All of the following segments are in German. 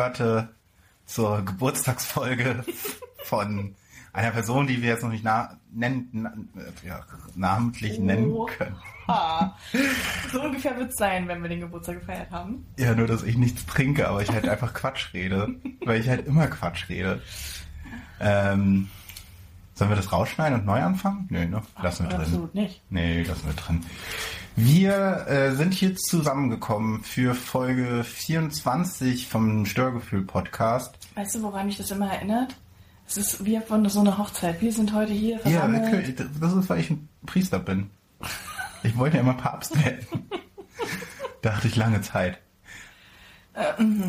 Gestörte, zur Geburtstagsfolge von einer Person, die wir jetzt noch nicht na nennen, na ja, namentlich nennen können. So ungefähr wird es sein, wenn wir den Geburtstag gefeiert haben. Ja, nur, dass ich nichts trinke, aber ich halt einfach Quatsch rede. Weil ich halt immer Quatsch rede. Ähm, sollen wir das rausschneiden und neu anfangen? Nö, ne? Lassen wir drin. Absolut nicht. Nee, lassen wir drin. Wir äh, sind hier zusammengekommen für Folge 24 vom Störgefühl-Podcast. Weißt du, woran mich das immer erinnert? Es ist wie von so einer Hochzeit. Wir sind heute hier Ja, versammelt. das ist, weil ich ein Priester bin. Ich wollte ja immer Papst werden. dachte ich lange Zeit.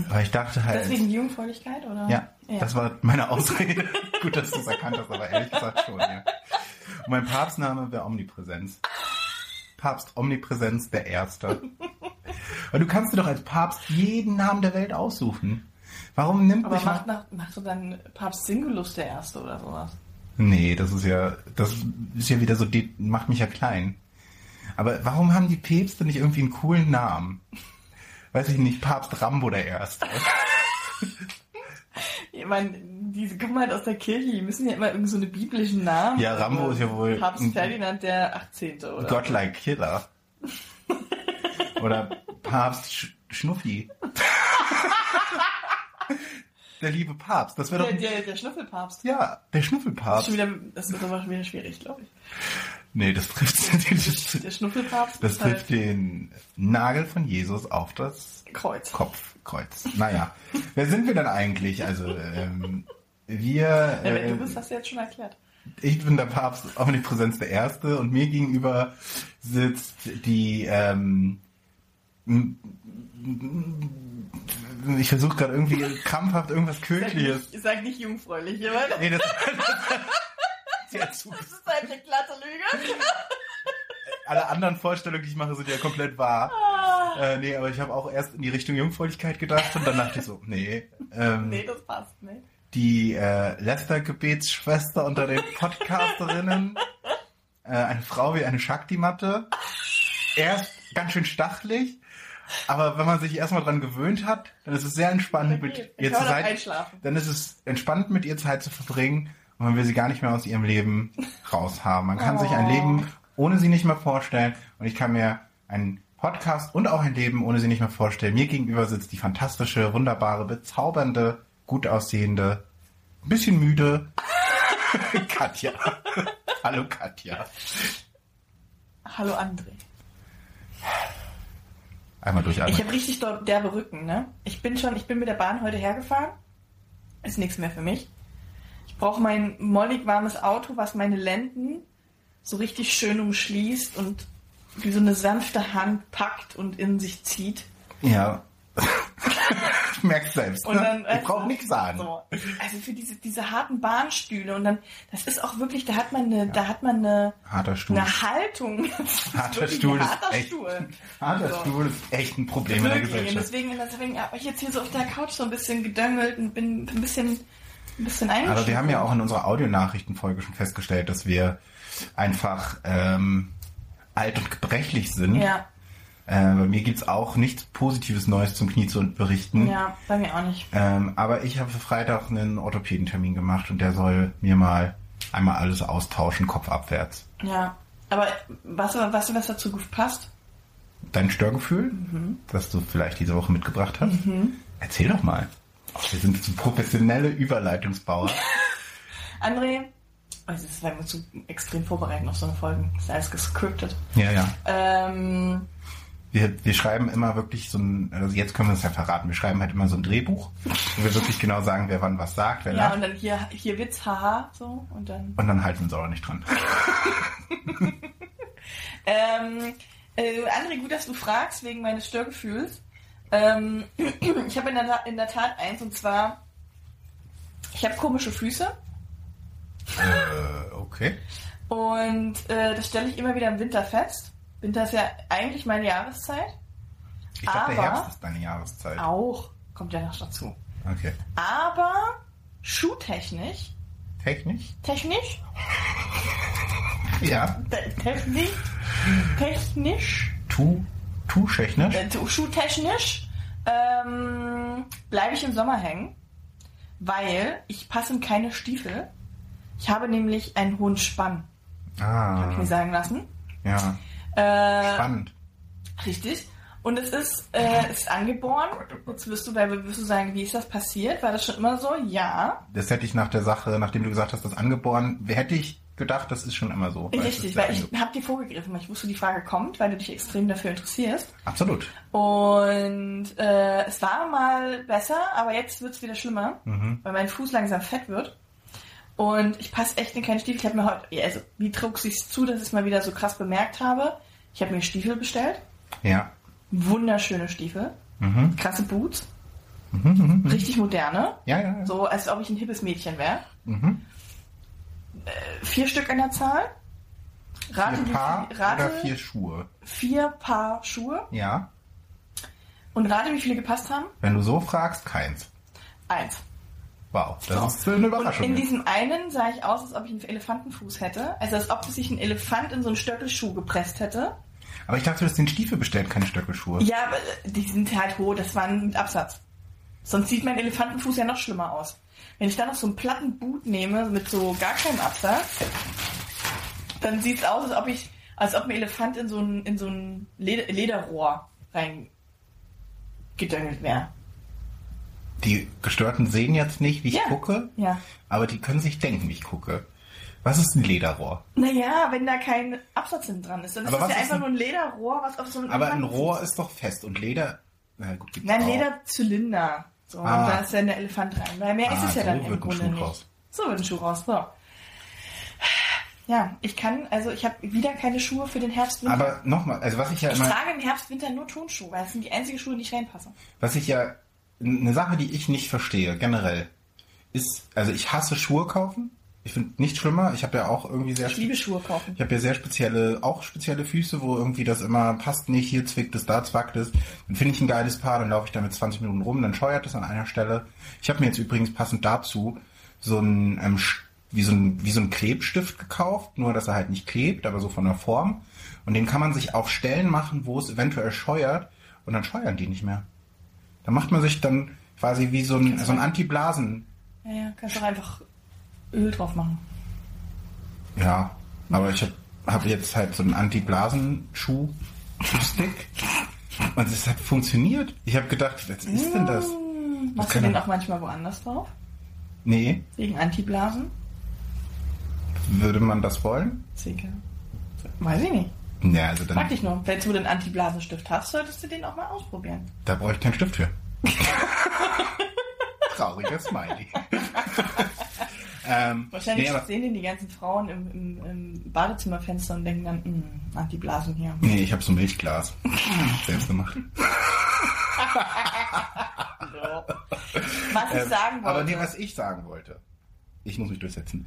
Weil ich dachte halt. Deswegen Jungfräulichkeit, oder? Ja, das war meine Ausrede. Gut, dass du es erkannt hast, aber ehrlich gesagt schon, ja. Und mein Papstname wäre Omnipräsenz. Papst Omnipräsenz der Erste. Weil du kannst dir doch als Papst jeden Namen der Welt aussuchen. Warum nimmt Aber mich macht, nach, macht so dann Papst Singulus der Erste oder sowas? Nee, das ist ja, das ist ja wieder so, macht mich ja klein. Aber warum haben die Päpste nicht irgendwie einen coolen Namen? Weiß ich nicht, Papst Rambo der Erste. Ich meine, diese kommen halt aus der Kirche, die müssen ja immer irgend so eine biblischen Namen. Ja, Rambo ist ja wohl Papst Ferdinand der 18. oder? Godlike Killer. Oder Papst Sch Schnuffi. Der liebe Papst. Das wäre Der, doch. der, der Schnuffelpapst. Ja, der Das, ist Schnuffelpapst. schon wieder, das wird aber schon wieder schwierig, glaube ich. Nee, das trifft, das, Der Schnuffelpapst das ist halt trifft den Nagel von Jesus auf das Kreuz. Kopfkreuz. Naja, wer sind wir denn eigentlich? Also, ähm, wir. Ja, äh, du bist, hast du jetzt schon erklärt. ich bin der Papst Omnipräsenz der Erste und mir gegenüber sitzt die, ähm, ich versuche gerade irgendwie krampfhaft irgendwas Sag Kirchliches. nicht, sag nicht jungfräulich, aber Nee, das, das, ja, zu, das ist halt eine glatte Lüge. alle anderen Vorstellungen, die ich mache, sind ja komplett wahr. Ah. Äh, nee, aber ich habe auch erst in die Richtung Jungfräulichkeit gedacht und dann dachte ich so, nee. Ähm, Nee, das passt nicht. die äh, Lester-Gebetsschwester unter den Podcasterinnen. äh, eine Frau wie eine Shakti-Matte. Erst ganz schön stachelig, aber wenn man sich erstmal dran gewöhnt hat, dann ist es sehr entspannend mit Okay, ihr auch sein. einschlafen. Dann ist es entspannt mit ihr Zeit zu verbringen und man will sie gar nicht mehr aus ihrem Leben raushaben. Man kann sich ein Oh. Leben ohne sie nicht mehr vorstellen und ich kann mir einen Podcast und auch ein Leben ohne sie nicht mehr vorstellen. Mir gegenüber sitzt die fantastische, wunderbare, bezaubernde, gut aussehende, ein bisschen müde Katja. Hallo Katja. Hallo André. Einmal durchatmen. Ich habe richtig derbe Rücken, ne? Ich bin schon, ich bin mit der Bahn heute hergefahren. Ist nichts mehr für mich. Ich brauche mein mollig warmes Auto, was meine Lenden so richtig schön umschließt und wie so eine sanfte Hand packt und in sich zieht. ja. ich merk's selbst. Und ne? dann, ich weißt brauche du, nichts sagen. So. Also für diese, diese harten Bahnstühle und dann, das ist auch wirklich, da hat man eine, da hat man eine, Harter Stuhl. eine Haltung. Ist Harter wirklich Stuhl ein ist harter echt- Stuhl. Harter So. Stuhl ist echt ein Problem in der Wirklich. Und Gesellschaft. deswegen, deswegen habe ich jetzt hier so auf der Couch so ein bisschen gedöngelt und bin ein bisschen, ein bisschen. Aber wir haben ja auch in unserer Audionachrichtenfolge schon festgestellt, dass wir einfach ähm, alt und gebrechlich sind. Ja, Äh, bei mir gibt's auch nichts Positives Neues zum Knie zu berichten. ja, bei mir auch nicht. Ähm, aber ich habe für Freitag einen Orthopädentermin gemacht und der soll mir mal einmal alles austauschen, kopfabwärts. Ja. Aber was, was, was dazu passt? Dein Störgefühl, Mhm. das du vielleicht diese Woche mitgebracht hast, erzähl doch mal. Wir sind so professionelle Überleitungsbauer. André, also das werden wir zu extrem vorbereiten auf so eine Folge. Das ist alles gescriptet. ja, ja. Ähm, Wir, wir schreiben immer wirklich so ein, also jetzt können wir es ja verraten, wir schreiben halt immer so ein Drehbuch, wo wir wirklich genau sagen, wer wann was sagt, wer ja, lacht. und dann hier, hier Witz, haha, so, und dann. Und dann halten wir uns auch nicht dran. Ähm, äh, André, gut, dass du fragst, wegen meines Störgefühls. Ähm, ich habe in, der Tat- in der Tat eins, und zwar, ich habe komische Füße. äh, okay. Und äh, das stelle ich immer wieder im Winter fest. Winter ist ja eigentlich meine Jahreszeit. Ich dachte, Aber- Herbst ist deine Jahreszeit. Auch. Kommt ja noch dazu. Okay. Aber schuhtechnisch, Technisch? technisch, Ja. te- technisch, technisch, Tu, tu technisch? äh, schuhtechnisch ähm, bleibe ich im Sommer hängen, weil ich passe in keine Stiefel. Ich habe nämlich einen hohen Spann, habe ich mir Ah, sagen lassen. ja, Äh, spannend. Richtig. Und es ist, äh, ist angeboren. Jetzt wirst du, weil wirst du sagen, wie ist das passiert? War das schon immer so? Ja. Das hätte ich nach der Sache, nachdem du gesagt hast, das angeboren, hätte ich gedacht, das ist schon immer so. Weil es Richtig, weil ich habe dir vorgegriffen, weil ich wusste, die Frage kommt, weil du dich extrem dafür interessierst. Absolut. Und äh, es war mal besser, aber jetzt wird's wieder schlimmer, Mhm. weil mein Fuß langsam fett wird. Und ich passe echt in keine Stiefel. Ich habe mir heute, also wie trug sich's zu, dass ich es mal wieder so krass bemerkt habe? Ich habe mir Stiefel bestellt, Ja. wunderschöne Stiefel, Mhm. krasse Boots, Mhm, mhm, mhm. richtig moderne, Ja, ja, ja. so als ob ich ein hippes Mädchen wäre. Mhm. Vier Stück an der Zahl. Rate, Vier wie Paar viel- rate oder vier Schuhe? vier Paar Schuhe Ja. und rate, wie viele gepasst haben? Wenn du so fragst, keins. Eins. Wow, das So. ist eine Und Überraschung. in diesem einen sah ich aus, als ob ich einen Elefantenfuß hätte. Also als ob sich ein Elefant in so einen Stöckelschuh gepresst hätte. Aber ich dachte, du hast den Stiefel bestellt, keine Stöckelschuhe. Ja, aber die sind halt hoch, das waren mit Absatz. Sonst sieht mein Elefantenfuß ja noch schlimmer aus. Wenn ich dann noch so einen platten Boot nehme, mit so gar keinem Absatz, dann sieht es aus, als ob ich, als ob ein Elefant in so ein, in so ein Leder, Lederrohr reingedöngelt wäre. Die Gestörten sehen jetzt nicht, wie ich Ja. gucke, Ja. aber die können sich denken, wie ich gucke. Was ist ein Lederrohr? Naja, wenn da kein Absatz hinten dran ist, dann ist Aber das ja was ist einfach ein- nur ein Lederrohr, was auf so einem Aber ein Elefantenfuß Rohr ist doch fest und Leder. Na gut, Nein. Lederzylinder. So, Ah. und da ist dann der Elefant rein. Weil mehr ist Ah, es ja so dann wird im ein Grunde Schuh nicht. raus. So wird ein Schuh raus. So. Ja, ich kann, also ich habe wieder keine Schuhe für den Herbst, Winter. Aber nochmal, also was ich ja ich immer, trage im Herbst, Winter nur Turnschuhe, weil das sind die einzigen Schuhe, die ich reinpasse. was ich ja, eine Sache, die ich nicht verstehe, generell, ist, also ich hasse Schuhe kaufen. Ich finde nichts schlimmer. Ich habe ja auch irgendwie sehr Ich liebe Schuhe kaufen. Ich habe ja sehr spezielle, auch spezielle Füße, wo irgendwie das immer passt nicht, hier zwickt es, da zwackt es. Dann finde ich ein geiles Paar, dann laufe ich damit 20 Minuten rum, dann scheuert es an einer Stelle. Ich habe mir jetzt übrigens passend dazu so ein, ähm, wie so ein, wie so ein Klebstift gekauft, nur dass er halt nicht klebt, aber so von der Form. Und den kann man sich auf Stellen machen, wo es eventuell scheuert und dann scheuern die nicht mehr. Da macht man sich dann quasi wie so ein, so ein Anti-Blasen, Ja, ja, kannst doch einfach Öl drauf machen. Ja, aber ich habe hab jetzt halt so einen Anti-Blasen-Schuh-Stick und es hat funktioniert. Ich habe gedacht, was ist denn das? Hm, Machst du den auch manchmal woanders drauf? Nee, Wegen Antiblasen? würde man das wollen? Sicher. Weiß ich nicht. Ja, also Frag dann, dich nur, wenn du den Antiblasenstift hast, solltest du den auch mal ausprobieren. da brauche ich keinen Stift für. Trauriger Smiley. ähm, Wahrscheinlich nee, aber, sehen den die ganzen Frauen im, im, im Badezimmerfenster und denken dann, "Hm, Antiblasen hier. nee, ich habe so Milchglas. Selbst gemacht. Was ich Ähm, sagen wollte. Aber nee, was ich sagen wollte, ich muss mich durchsetzen.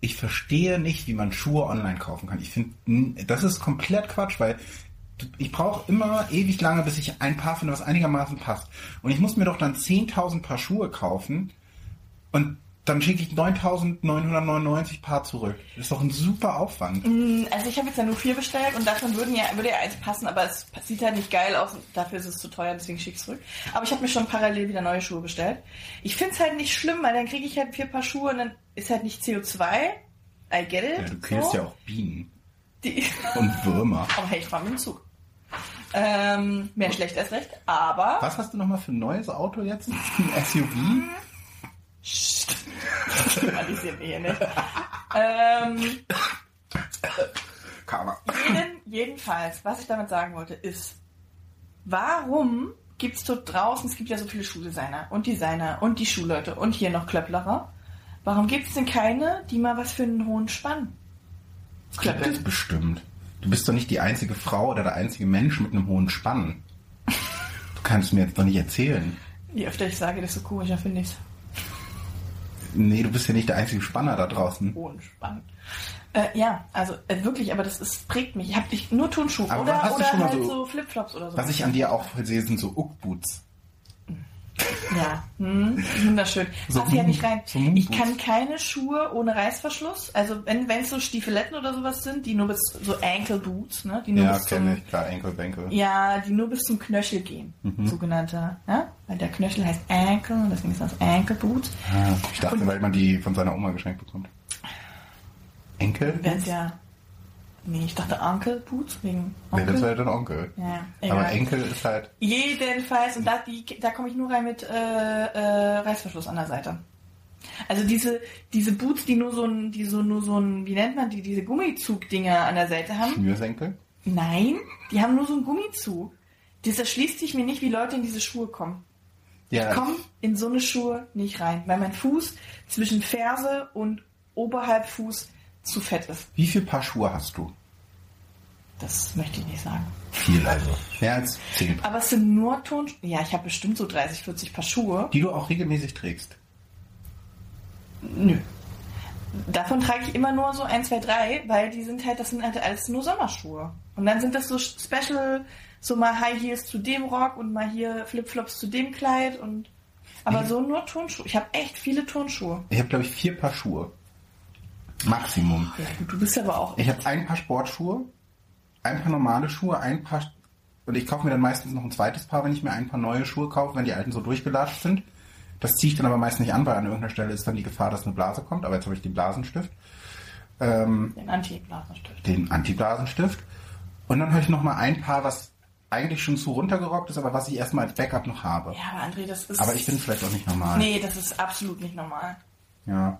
Ich verstehe nicht, wie man Schuhe online kaufen kann. Ich finde, das ist komplett Quatsch, weil ich brauche immer ewig lange, bis ich ein Paar finde, was einigermaßen passt. Und ich muss mir doch dann 10.000 Paar Schuhe kaufen und dann schicke ich 9.999 Paar zurück. Das ist doch ein super Aufwand. Hm, Also ich habe jetzt ja nur vier bestellt und davon würden ja, würde ja eins passen, aber es sieht halt nicht geil aus und dafür ist es zu teuer, deswegen schicke ich zurück. Aber ich habe mir schon parallel wieder neue Schuhe bestellt. Ich finde es halt nicht schlimm, weil dann kriege ich halt vier Paar Schuhe und dann ist halt nicht CO2. I get it. Ja, du killst so. ja auch Bienen Die, und Würmer. aber hey, ich fahre mit dem Zug. Ähm, mehr schlecht als recht, aber... Was hast du nochmal für ein neues Auto jetzt? Ein SUV? Thematisieren wir hier nicht. ähm, Karma. jeden, jedenfalls, was ich damit sagen wollte, ist, warum gibt es dort draußen, es gibt ja so viele Schuldesigner und Designer und die Schulleute und hier noch Klöpplerer. Warum gibt es denn keine, die mal was für einen hohen Spann Gibt es klöppeln? bestimmt. Du bist doch nicht die einzige Frau oder der einzige Mensch mit einem hohen Spann. Du kannst mir jetzt doch nicht erzählen. Je öfter ich sage, desto komischer finde ich es. Nee, du bist ja nicht der einzige Spanner da draußen. Hohen Spann. Äh, ja, also äh, wirklich, aber das ist, prägt mich. Ich habe dich nur Turnschuhe Aber oder, hast du oder schon mal halt so- so, Flipflops oder so. Was ich an dir auch sehe, sind so Uckboots. Ja, hm, wunderschön. So Darf ja nicht rein. so ich kann keine Schuhe ohne Reißverschluss. Also wenn es so Stiefeletten oder sowas sind, die nur bis so Ankle Boots, ne, die nur Ja, kenne ich. Klar, Enkel, Benkel. ja, die nur bis zum Knöchel gehen, Mhm. sogenannter, ja? Weil der Knöchel heißt Ankle und deswegen ist das Ankle Boot. Ah, ich dachte, weil man die von seiner Oma geschenkt bekommt. Enkel? Ja Nee, ich dachte Onkel Boots wegen Nee, Onkel. das wäre dann Onkel. ja, Aber. Enkel ist halt. Jedenfalls, und da, die, da komme ich nur rein mit äh, äh, Reißverschluss an der Seite. Also diese, diese Boots, die nur so ein, die so nur so ein, wie nennt man die, diese Gummizug-Dinger an der Seite haben. Schnürsenkel? Nein, die haben nur so einen Gummizug. Das erschließt sich mir nicht, wie Leute in diese Schuhe kommen. Ja. Ich komme in so eine Schuhe nicht rein, weil mein Fuß zwischen Ferse und oberhalb Fuß zu fett ist. Wie viel Paar Schuhe hast du? Das möchte ich nicht sagen. Viel also. Mehr als zehn. Aber es sind nur Ton... Ja, ich habe bestimmt so 30, 40 Paar Schuhe. Die du auch regelmäßig trägst. Nö. Davon trage ich immer nur so 1, 2, 3, weil die sind halt, das sind halt alles nur Sommerschuhe. Und dann sind das so Special, so mal High Heels zu dem Rock und mal hier Flipflops zu dem Kleid und aber Nee. so nur Turnschuhe. Ich habe echt viele Turnschuhe. Ich habe, glaube ich, vier Paar Schuhe. Maximum. Ja, du bist aber auch. Ich habe ein Paar Sportschuhe, ein Paar normale Schuhe, ein Paar. Und ich kaufe mir dann meistens noch ein zweites Paar, wenn ich mir ein paar neue Schuhe kaufe, wenn die alten so durchgelatscht sind. Das ziehe ich dann aber meist nicht an, weil an irgendeiner Stelle ist dann die Gefahr, dass eine Blase kommt. Aber jetzt habe ich den Blasenstift. Ähm, Den Anti-Blasenstift. den Anti-Blasenstift. Und dann habe ich noch mal ein Paar, was eigentlich schon zu runtergerockt ist, aber was ich erstmal als Backup noch habe. Ja, aber André, das ist. Aber ich bin vielleicht auch nicht normal. Nee, das ist absolut nicht normal. Ja.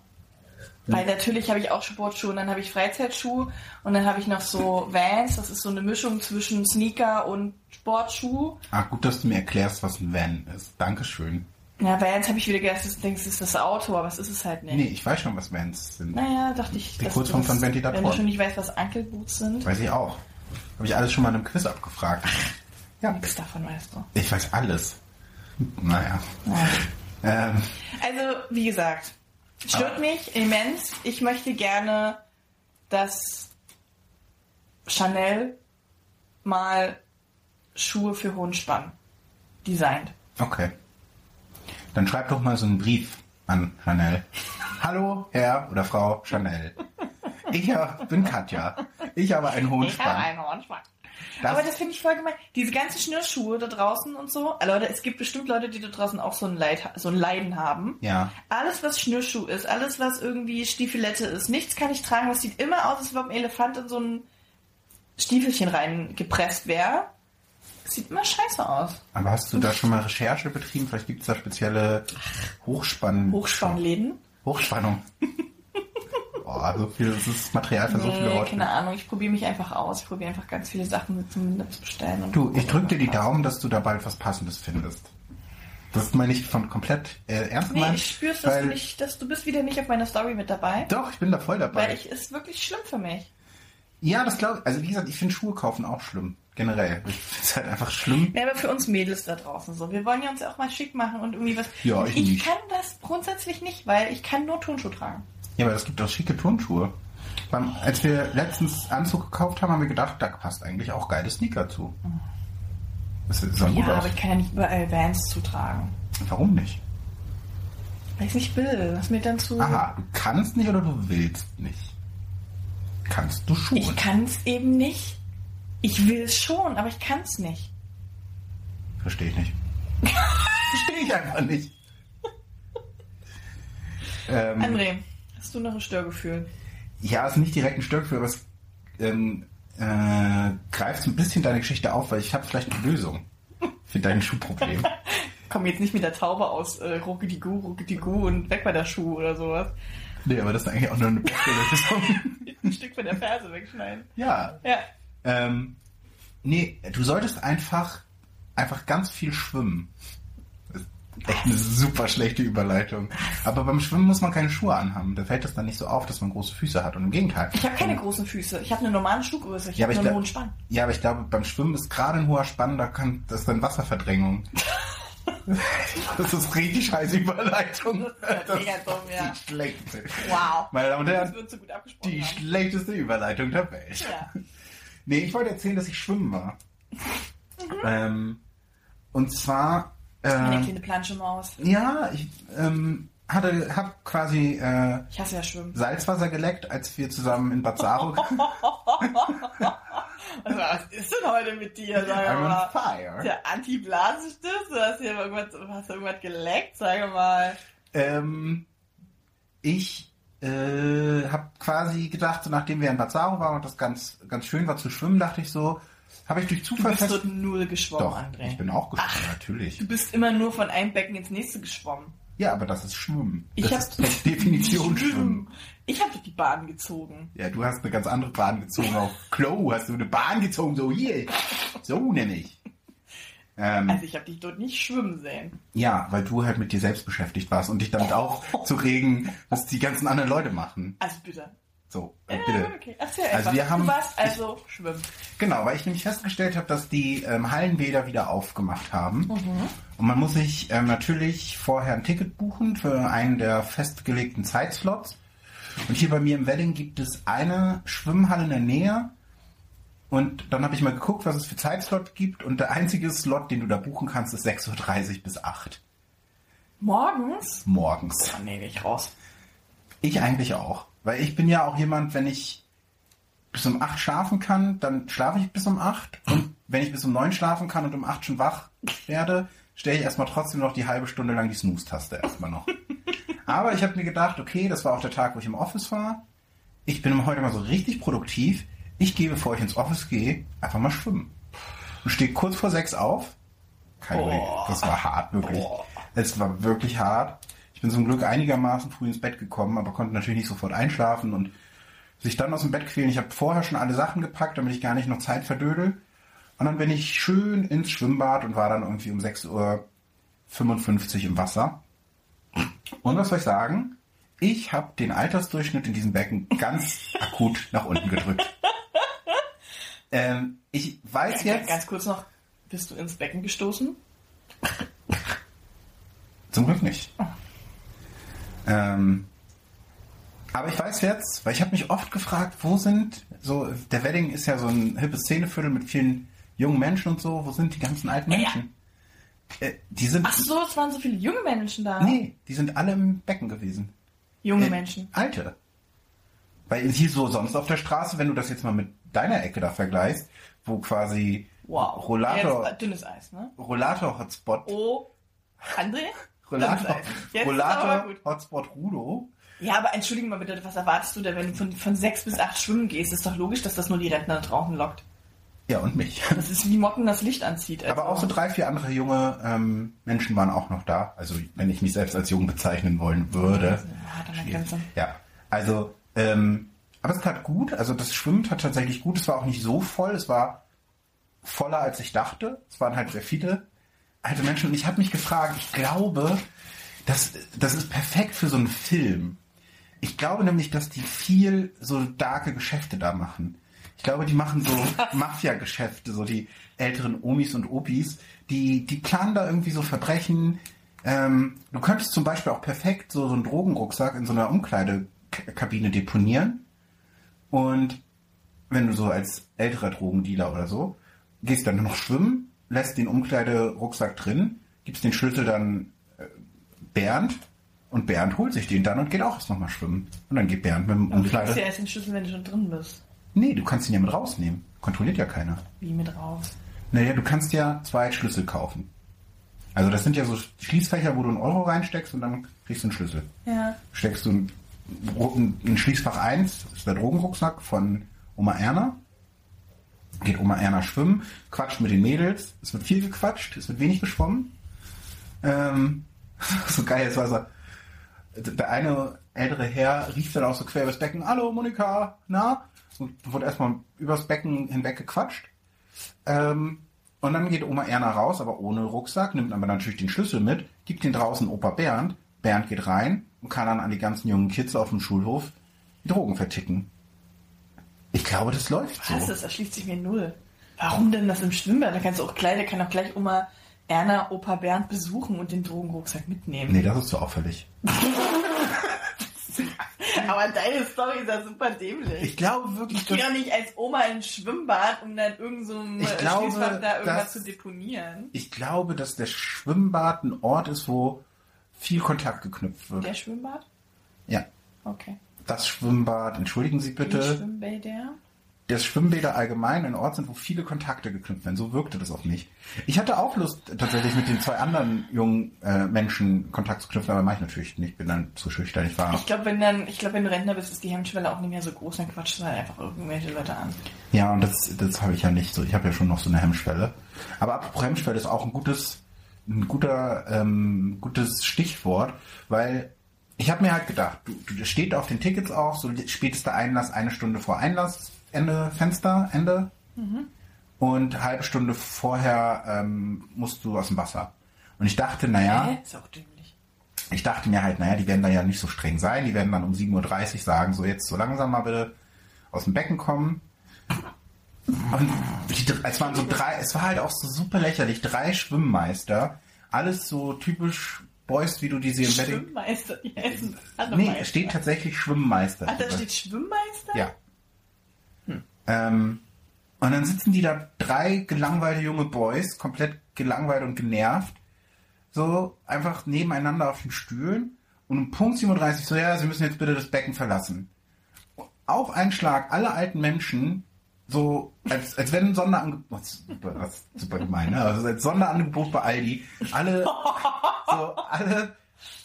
Weil natürlich habe ich auch Sportschuhe und dann habe ich Freizeitschuhe und dann habe ich noch so Vans, das ist so eine Mischung zwischen Sneaker und Sportschuh. Ah, gut, dass du mir erklärst, was ein Van ist. Dankeschön. Ja, Vans habe ich wieder gedacht, das denkst, ist das Auto, aber es ist es halt nicht. Nee, ich weiß schon, was Vans sind. Naja, dachte ich. Die Kurzform du von Ventilatoren. Wenn du schon nicht weißt, was Ankelboots sind, Weiß ich auch. Habe ich alles schon mal in einem Quiz abgefragt. Ja, nichts davon weißt du. ich weiß alles. Naja. Nein. Ähm, Also, wie gesagt, stört Aber- mich immens. Ich möchte gerne, dass Chanel mal Schuhe für Hohenspann designt. okay. Dann schreib doch mal so einen Brief an Chanel. Hallo, Herr oder Frau Chanel. Ich bin Katja. Ich habe einen hohen Ich habe Spann. einen Hohenspann. Das- Aber das finde ich voll gemein. Diese ganzen Schnürschuhe da draußen und so. äh, Leute, es gibt bestimmt Leute, die da draußen auch so ein, Leid, so ein Leiden haben. Ja. Alles, was Schnürschuh ist, alles, was irgendwie Stiefelette ist, nichts kann ich tragen. Das sieht immer aus, als ob ein Elefant in so ein Stiefelchen reingepresst wäre. Sieht immer scheiße aus. Aber hast du da schon mal Recherche betrieben? Vielleicht gibt es da spezielle Hochspann... Hochspannläden. Hochspannung. Boah, so viel, das ist Material für so viele Nee, Leute. keine Ahnung. Ich probiere mich einfach aus. Ich probiere einfach ganz viele Sachen mit zum bestellen. Und Du, ich drück dir die Daumen, dass du da bald was Passendes findest. Das meine ich von komplett äh, ernst Nee, gemeint. ich spür's, dass du nicht, dass du bist wieder nicht auf meiner Story mit dabei. Doch, ich bin da voll dabei. Weil ich ist wirklich schlimm für mich. ja, das glaube ich. Also wie gesagt, ich finde Schuhe kaufen auch schlimm. Generell. Ich finde es halt einfach schlimm. Ja, aber für uns Mädels da draußen so. Wir wollen ja uns auch mal schick machen und irgendwie was. Ja, ich ich kann das grundsätzlich nicht, weil ich kann nur Turnschuh tragen. Ja, aber es gibt auch schicke Turnschuhe. Beim, als wir letztens Anzug gekauft haben, haben wir gedacht, da passt eigentlich auch geile Sneaker zu. Das sah gut Ja, aus. aber ich kann ja nicht überall Vans zutragen. Warum nicht? Weil ich nicht will. Was mir dann zu. Aha, du kannst nicht oder du willst nicht? Kannst du schon. Ich kann es eben nicht. Ich will es schon, aber ich kann es nicht. Verstehe ich nicht. Verstehe ich einfach nicht. ähm, André, hast du noch ein Störgefühl? ja, ist nicht direkt ein Störgefühl, aber es ähm, äh, greift so ein bisschen deine Geschichte auf, weil ich habe vielleicht eine Lösung für dein Schuhproblem. Komm jetzt nicht mit der Taube aus äh, Ruckedigu, Ruckedigu und weg bei der Schuh oder sowas. nee, aber das ist eigentlich auch nur eine beste Lösung. Ein Stück von der Ferse wegschneiden. ja. Ja. Ähm, nee, du solltest einfach, einfach ganz viel schwimmen. Das echt eine super schlechte Überleitung. Aber beim Schwimmen muss man keine Schuhe anhaben. Da fällt es dann nicht so auf, dass man große Füße hat. Und im Gegenteil. Ich habe keine großen Füße. Ich habe eine normale Schuhgröße. Ich Ja, habe aber nur ich einen glaub- hohen Spann. Ja, aber ich glaube, beim Schwimmen ist gerade ein hoher Spann, da kann, das ist dann Wasserverdrängung. das ist richtig scheiße Überleitung. Das ist ja mega dumm, ja. die schlechteste. Wow. Meine Damen und Das Herren, so die haben. schlechteste Überleitung der Welt. Ja. Nee, ich wollte erzählen, dass ich schwimmen war. Mhm. Ähm, und zwar Äh, kleine Planschemaus. ja, ich ähm, hatte, hab quasi äh, Ich hasse ja Schwimmen. Salzwasser geleckt, als wir zusammen in Bad Saro Also, was ist denn heute mit dir? Sag I'm on mal. fire. Der Anti-Blasenstift? Du hast hier irgendwas, hast irgendwas geleckt? Sag mal. Ähm, ich äh, habe quasi gedacht, so nachdem wir in Bad Saro waren und das ganz, ganz schön war zu schwimmen, dachte ich so, habe ich durch Du Zufall bist fest... dort null geschwommen, Doch, André. ich bin auch geschwommen, natürlich. Du bist immer nur von einem Becken ins nächste geschwommen. Ja, aber das ist Schwimmen. Ich das hab- ist Definition Schwimmen. Ich habe die Bahn gezogen. Ja, du hast eine ganz andere Bahn gezogen. Auf Klo hast du eine Bahn gezogen, so hier. So nämlich. Ähm, Also ich habe dich dort nicht schwimmen sehen. ja, weil du halt mit dir selbst beschäftigt warst und dich damit aufzuregen, was die ganzen anderen Leute machen. Also bitte. So, äh, bitte. okay. Erzähl Also wir haben- du warst also schwimmen. Genau, weil ich nämlich festgestellt habe, dass die ähm, Hallenbäder wieder aufgemacht haben. Und man muss sich ähm, natürlich vorher ein Ticket buchen für einen der festgelegten Zeitslots. Und hier bei mir im Wedding gibt es eine Schwimmhalle in der Nähe. Und dann habe ich mal geguckt, was es für Zeitslot gibt. Und der einzige Slot, den du da buchen kannst, ist 6.30 Uhr bis 8 Morgens? morgens. Oh, nee, ich raus. Ich eigentlich auch. Weil ich bin ja auch jemand, wenn ich bis um 8 schlafen kann, dann schlafe ich bis um 8. Und wenn ich bis um 9 schlafen kann und um 8 schon wach werde, stelle ich erstmal trotzdem noch die halbe Stunde lang die Snooze-Taste erstmal noch. Aber ich habe mir gedacht, okay, das war auch der Tag, wo ich im Office war. Ich bin heute mal so richtig produktiv. Ich gehe, bevor ich ins Office gehe, einfach mal schwimmen. Und stehe kurz vor 6 auf. Kein Boah. Weg. Das war hart, wirklich. Es war wirklich hart. Ich bin zum Glück einigermaßen früh ins Bett gekommen, aber konnte natürlich nicht sofort einschlafen und sich dann aus dem Bett quälen. Ich habe vorher schon alle Sachen gepackt, damit ich gar nicht noch Zeit verdödel. Und dann bin ich schön ins Schwimmbad und war dann irgendwie um 6.55 Uhr im Wasser. Und was soll ich sagen? Ich habe den Altersdurchschnitt in diesem Becken ganz akut nach unten gedrückt. Ähm, ich weiß jetzt... Ganz kurz noch, bist du ins Becken gestoßen? Zum Glück nicht. Ähm, aber ich weiß jetzt, weil ich habe mich oft gefragt, wo sind so der Wedding ist ja so ein hippes Szeneviertel mit vielen jungen Menschen und so, wo sind die ganzen alten Ja. Menschen? Äh, die sind Ach so, es waren so viele junge Menschen da. nee, die sind alle im Becken gewesen. Junge Äh, Menschen. Alte. Weil hier so sonst auf der Straße, wenn du das jetzt mal mit deiner Ecke da vergleichst, wo quasi Wow. Rollator Jetzt, dünnes Eis, ne? Rollator Hotspot Oh, André? Rollator, Rollator. Hotspot Rudo Ja, aber entschuldigen mal bitte, was erwartest du denn, wenn du von, von sechs bis acht schwimmen gehst? Ist doch logisch, dass das nur die Rentner draußen lockt. Ja, und mich. Das ist wie Motten das Licht anzieht. Also. Aber auch so drei, vier andere junge ähm, Menschen waren auch noch da. Also wenn ich mich selbst als jung bezeichnen wollen würde. Grenze. Ja, also, ähm, aber es tat gut. Also das Schwimmen tat tatsächlich gut. Es war auch nicht so voll. Es war voller, als ich dachte. Es waren halt sehr viele alte Menschen. Und ich habe mich gefragt, ich glaube, das, das ist perfekt für so einen Film. Ich glaube nämlich, dass die viel so darke Geschäfte da machen. Ich glaube, die machen so Mafia-Geschäfte, so die älteren Omis und Opis, die, die planen da irgendwie so Verbrechen. Ähm, du könntest zum Beispiel auch perfekt so, so einen Drogenrucksack in so einer Umkleidekabine deponieren. Und wenn du so als älterer Drogendealer oder so, gehst dann noch schwimmen, lässt den Umkleiderucksack drin, gibst den Schlüssel dann äh, Bernd und Bernd holt sich den dann und geht auch erst nochmal schwimmen. Und dann geht Bernd mit dem Du kriegst ja erst den Schlüssel, wenn du schon drin bist. Nee, du kannst ihn ja mit rausnehmen. Kontrolliert ja keiner. Wie mit raus. Naja, du kannst ja zwei Schlüssel kaufen. Also das sind ja so Schließfächer, wo du einen Euro reinsteckst und dann kriegst du einen Schlüssel. Ja. Steckst du ein, ein Schließfach 1, das ist der Drogenrucksack von Oma Erna. Geht Oma Erna schwimmen, quatscht mit den Mädels. Es wird viel gequatscht, es wird wenig geschwommen. Ähm, so geil, es war so. Der eine ältere Herr rief dann auch so quer übers Becken, Hallo Monika, na? Und wurde erstmal übers Becken hinweg gequatscht. Ähm, und dann geht Oma Erna raus, aber ohne Rucksack, nimmt aber natürlich den Schlüssel mit, gibt den draußen Opa Bernd. Bernd geht rein und kann dann an die ganzen jungen Kids auf dem Schulhof die Drogen verticken. Ich glaube, das läuft so. Was? Das erschließt sich mir null. Warum denn das im Schwimmbad? Da kannst du auch da kann auch gleich Oma Erna Opa Bernd besuchen und den Drogenrucksack mitnehmen. Nee, das ist zu auffällig. Aber deine Story ist ja super dämlich. Ich glaube wirklich, ich gehe doch nicht als Oma ins Schwimmbad, um dann irgend so einem Ich glaube, Schließfach da irgendwas dass- zu deponieren. ich glaube, dass der Schwimmbad ein Ort ist, wo viel Kontakt geknüpft wird. Der Schwimmbad? Ja. Okay. Das Schwimmbad, entschuldigen Sie Die bitte. Schwimmbäder? dass Schwimmbäder allgemein ein Ort sind, wo viele Kontakte geknüpft werden. So wirkte das auf mich. Ich hatte auch Lust, tatsächlich mit den zwei anderen jungen äh, Menschen Kontakt zu knüpfen, aber mache ich natürlich nicht. Bin dann zu schüchtern. Ich war. Ich glaube, wenn dann, ich glaube, wenn du Rentner bist, ist die Hemmschwelle auch nicht mehr so groß, dann quatschst du halt einfach irgendwelche Leute an. Ja, und das, das habe ich ja nicht so. Ich habe ja schon noch so eine Hemmschwelle. Aber apropos Hemmschwelle ist auch ein gutes, ein guter, ähm, gutes Stichwort, weil ich habe mir halt gedacht, du, du das steht auf den Tickets auch, so spätester Einlass eine Stunde vor Einlass, Ende Fenster, Ende. Und halbe Stunde vorher ähm, musst du aus dem Wasser. Und ich dachte, naja, Hä? Ist auch dämlich. ich dachte mir halt, naja, die werden da ja nicht so streng sein. Die werden dann um 7.30 Uhr sagen, so jetzt so langsam mal bitte aus dem Becken kommen. Und die, es waren so drei, es war halt auch so super lächerlich. Drei Schwimmmeister, alles so typisch Boys, wie du die sie im Wedding. Schwimmmeister, die heißen Nee, steht tatsächlich Schwimmmeister. Ach, da steht Schwimmmeister? Ja. Ähm, und dann sitzen die da drei gelangweilte junge Boys, komplett gelangweilt und genervt, so einfach nebeneinander auf den Stühlen und um Punkt 37 so, ja, sie müssen jetzt bitte das Becken verlassen. Auf einen Schlag alle alten Menschen, so als, als wenn ein Sonderangebot, super, super gemein, ne? also als Sonderangebot bei Aldi, alle, so alle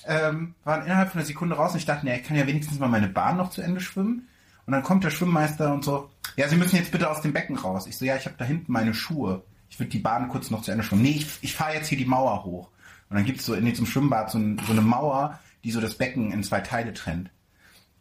ähm, waren innerhalb von einer Sekunde raus und ich dachte, nee, ich kann ja wenigstens mal meine Bahn noch zu Ende schwimmen. Und dann kommt der Schwimmmeister und so, ja, Sie müssen jetzt bitte aus dem Becken raus. Ich so, ja, ich habe da hinten meine Schuhe. Ich würde die Bahn kurz noch zu Ende schwimmen. Nee, ich, ich fahre jetzt hier die Mauer hoch. Und dann gibt's so in diesem Schwimmbad so, ein, so eine Mauer, die so das Becken in zwei Teile trennt.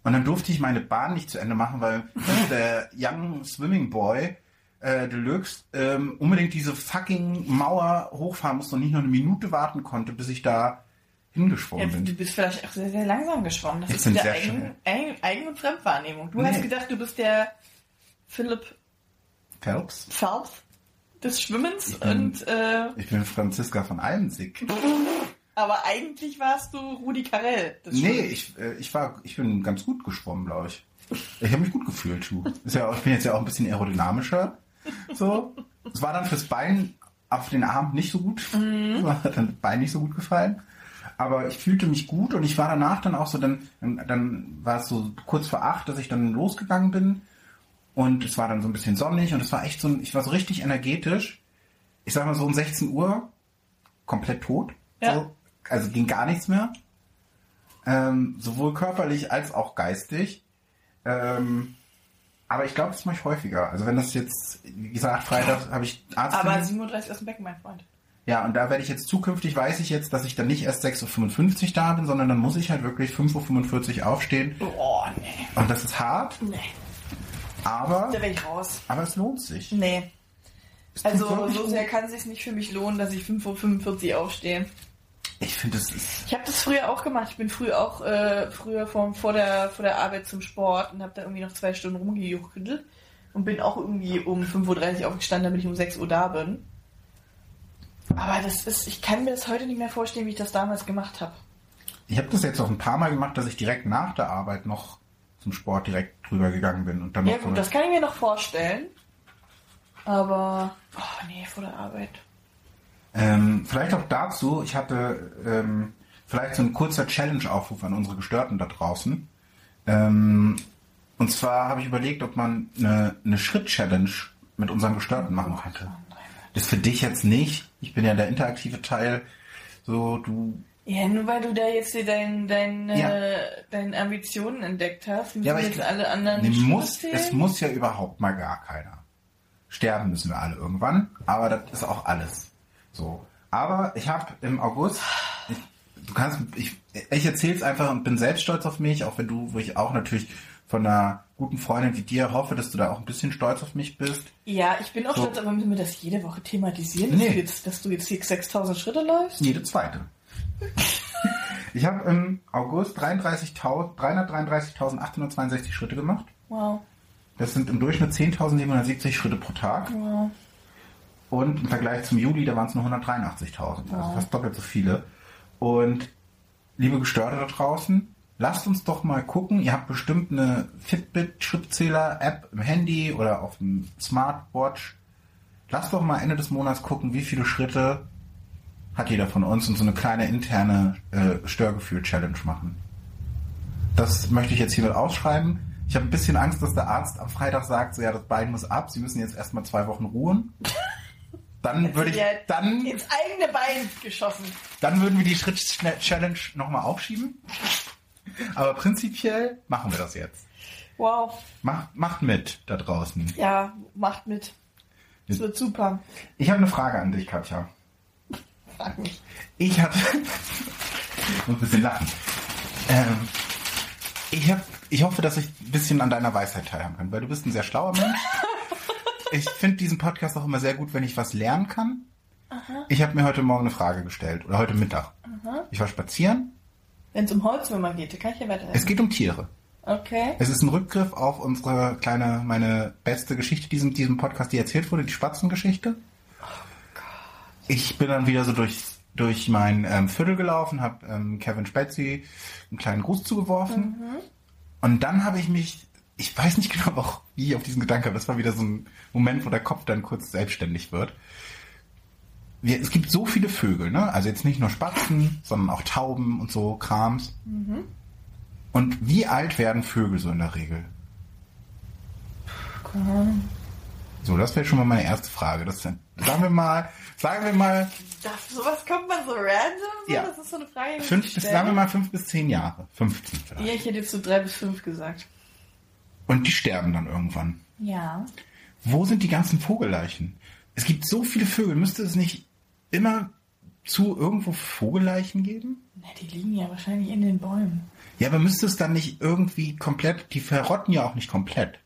Und dann durfte ich meine Bahn nicht zu Ende machen, weil der Young Swimming Boy äh, Deluxe ähm, unbedingt diese fucking Mauer hochfahren musste und nicht nur eine Minute warten konnte, bis ich da hingeschwommen Ja, bin. du bist vielleicht auch sehr, sehr langsam geschwommen. Das Ich ist wieder sehr Eigen. Eigen, und Fremdwahrnehmung. Du Nee. hast gedacht, du bist der Philipp Phelps? Phelps des Schwimmens bin- und äh, Ich bin Franziska von Almsig. aber eigentlich warst du Rudi Carell Nee, ich, äh, ich war, ich bin ganz gut geschwommen, glaube ich. Ich habe mich gut gefühlt, du. Ist ja ich bin jetzt ja auch ein bisschen aerodynamischer. So. Es war dann fürs Bein auf den Arm nicht so gut. Mhm. Hat dann Bein nicht so gut gefallen. Aber ich fühlte mich gut und ich war danach dann auch so, dann, dann, war es so kurz vor acht, dass ich dann losgegangen bin. Und es war dann so ein bisschen sonnig und es war echt so, ich war so richtig energetisch. Ich sag mal so um 16 Uhr komplett tot. Ja. So, also ging gar nichts mehr. Ähm, sowohl körperlich als auch geistig. Ähm, aber ich glaube, das mache ich häufiger. Also wenn das jetzt, wie gesagt, Freitag habe ich Arzt. aber 37 aus dem Becken, mein Freund. Ja, und da werde ich jetzt zukünftig, weiß ich jetzt, dass ich dann nicht erst 6.55 Uhr da bin, sondern dann muss ich halt wirklich 5.45 Uhr aufstehen. Oh, nee. Und das ist hart, Nee. aber, Da bin ich raus. aber es lohnt sich. Nee. Es Also so sehr kann es sich nicht für mich lohnen, dass ich 5.45 Uhr aufstehe. Ich finde, es ist, Ich habe das früher auch gemacht. Ich bin früher auch äh, früher vom, vor, der, vor der Arbeit zum Sport und habe da irgendwie noch zwei Stunden rumgejuckelt und bin auch irgendwie um 5.30 Uhr aufgestanden, damit ich um 6 Uhr da bin. Aber das ist, ich kann mir das heute nicht mehr vorstellen, wie ich das damals gemacht habe. ich habe das jetzt auch ein paar Mal gemacht, dass ich direkt nach der Arbeit noch zum Sport direkt drüber gegangen bin und dann Ja so gut, das kann ich mir noch vorstellen. Aber, oh nee, vor der Arbeit. Ähm, vielleicht auch dazu, ich hatte ähm, vielleicht so ein kurzer Challenge-Aufruf an unsere Gestörten da draußen. Ähm, und zwar habe ich überlegt, ob man eine, eine Schritt-Challenge mit unseren Gestörten machen könnte. Das für dich jetzt nicht. Ich bin ja der interaktive Teil. So, du. Ja, nur weil du da jetzt hier dein, dein, Ja. äh, deine Ambitionen entdeckt hast, müssen Ja, aber jetzt ich- alle anderen Nee, muss, es muss ja überhaupt mal gar keiner. Sterben müssen wir alle irgendwann, aber das ist auch alles. So. Aber ich habe im August, ich, du kannst, ich, ich erzähl's einfach und bin selbst stolz auf mich, auch wenn du, wo ich auch natürlich von einer guten Freundin wie dir hoffe, dass du da auch ein bisschen stolz auf mich bist. Ja, ich bin auch So. stolz, aber müssen wir das jede Woche thematisieren, dass, Nee. du, jetzt, dass du jetzt hier 6000 Schritte läufst? Jede zweite. ich habe im August 33.000 333.862 Schritte gemacht. Wow, Das sind im Durchschnitt 10.770 Schritte pro Tag. wow. Und im Vergleich zum Juli, da waren es nur 183.000, also Wow. fast doppelt so viele. Und liebe Gestörte da draußen, lasst uns doch mal gucken. Ihr habt bestimmt eine Fitbit-Schrittzähler-App im Handy oder auf dem Smartwatch. Lasst doch mal Ende des Monats gucken, wie viele Schritte hat jeder von uns und so eine kleine interne äh, Störgefühl-Challenge machen. Das möchte ich jetzt hiermit ausschreiben. Ich habe ein bisschen Angst, dass der Arzt am Freitag sagt, so ja, das Bein muss ab, Sie müssen jetzt erstmal zwei Wochen ruhen. Dann würde ich, Ja, dann, ins eigene Bein geschossen. dann würden wir die Schritt-Challenge nochmal aufschieben. Aber prinzipiell machen wir das jetzt. Wow. Macht, macht mit da draußen. Ja, macht mit. Es wird super. Ich habe eine Frage an dich, Katja. Frag mich. Ich habe... muss ein bisschen lachen. Ähm, ich, hab, ich hoffe, dass ich ein bisschen an deiner Weisheit teilhaben kann, weil du bist ein sehr schlauer Mensch. Ich finde diesen Podcast auch immer sehr gut, wenn ich was lernen kann. Ich habe mir heute Morgen eine Frage gestellt, oder heute Mittag. Ich war spazieren. Wenn es um Holzwürmer geht, kann ich dir weiterhelfen. Es geht um Tiere. Okay. Es ist ein Rückgriff auf unsere kleine, meine beste Geschichte diesem, diesem Podcast, die erzählt wurde, die Spatzengeschichte. Ich bin dann wieder so durch, durch mein ähm, Viertel gelaufen, habe ähm, Kevin Spetzi einen kleinen Gruß zugeworfen. Und dann habe ich mich, ich weiß nicht genau, auch wie ich auf diesen Gedanken, aber es war wieder so ein Moment, wo der Kopf dann kurz selbstständig wird. Wir, es gibt so viele Vögel, ne? Also jetzt nicht nur Spatzen, sondern auch Tauben und so Krams. Und wie alt werden Vögel so in der Regel? So, das wäre schon mal meine erste Frage. Das, sagen wir mal, sagen wir mal, Das, sowas kommt man so random? So? Ja. Das ist so eine Frage. fünf bis, sagen wir mal fünf bis zehn Jahre. 15 vielleicht. Ja, ich hätte jetzt so drei bis fünf gesagt. Und die sterben dann irgendwann. Ja. Wo sind die ganzen Vogelleichen? Es gibt so viele Vögel. Müsste es nicht immer zu irgendwo Vogelleichen geben? Na, die liegen ja wahrscheinlich in den Bäumen. Ja, aber müsste es dann nicht irgendwie komplett, die verrotten ja auch nicht komplett.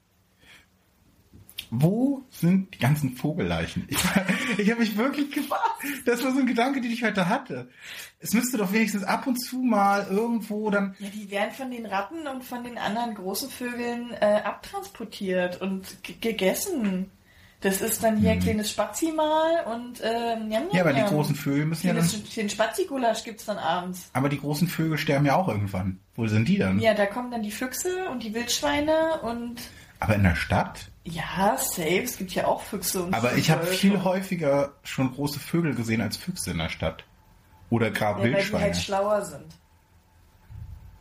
Wo sind die ganzen Vogelleichen? Ich, ich habe mich wirklich gefragt. Das war so ein Gedanke, den ich heute hatte. Es müsste doch wenigstens ab und zu mal irgendwo dann. Ja, die werden von den Ratten und von den anderen großen Vögeln äh, abtransportiert und gegessen. Das ist dann hier ein kleines Spazi mal und ähm, njam, Hm. Ja, aber die njam. großen Vögel müssen ja dann. Den Spazi-Gulasch gibt's dann abends. Aber die großen Vögel sterben ja auch irgendwann. Wo sind die dann? Ja, da kommen dann die Füchse und die Wildschweine und Aber in der Stadt? Ja, safe, es gibt ja auch Füchse und Aber ich habe viel häufiger schon große Vögel gesehen als Füchse in der Stadt. Oder gerade ja, weil die Wildschweine. halt schlauer sind.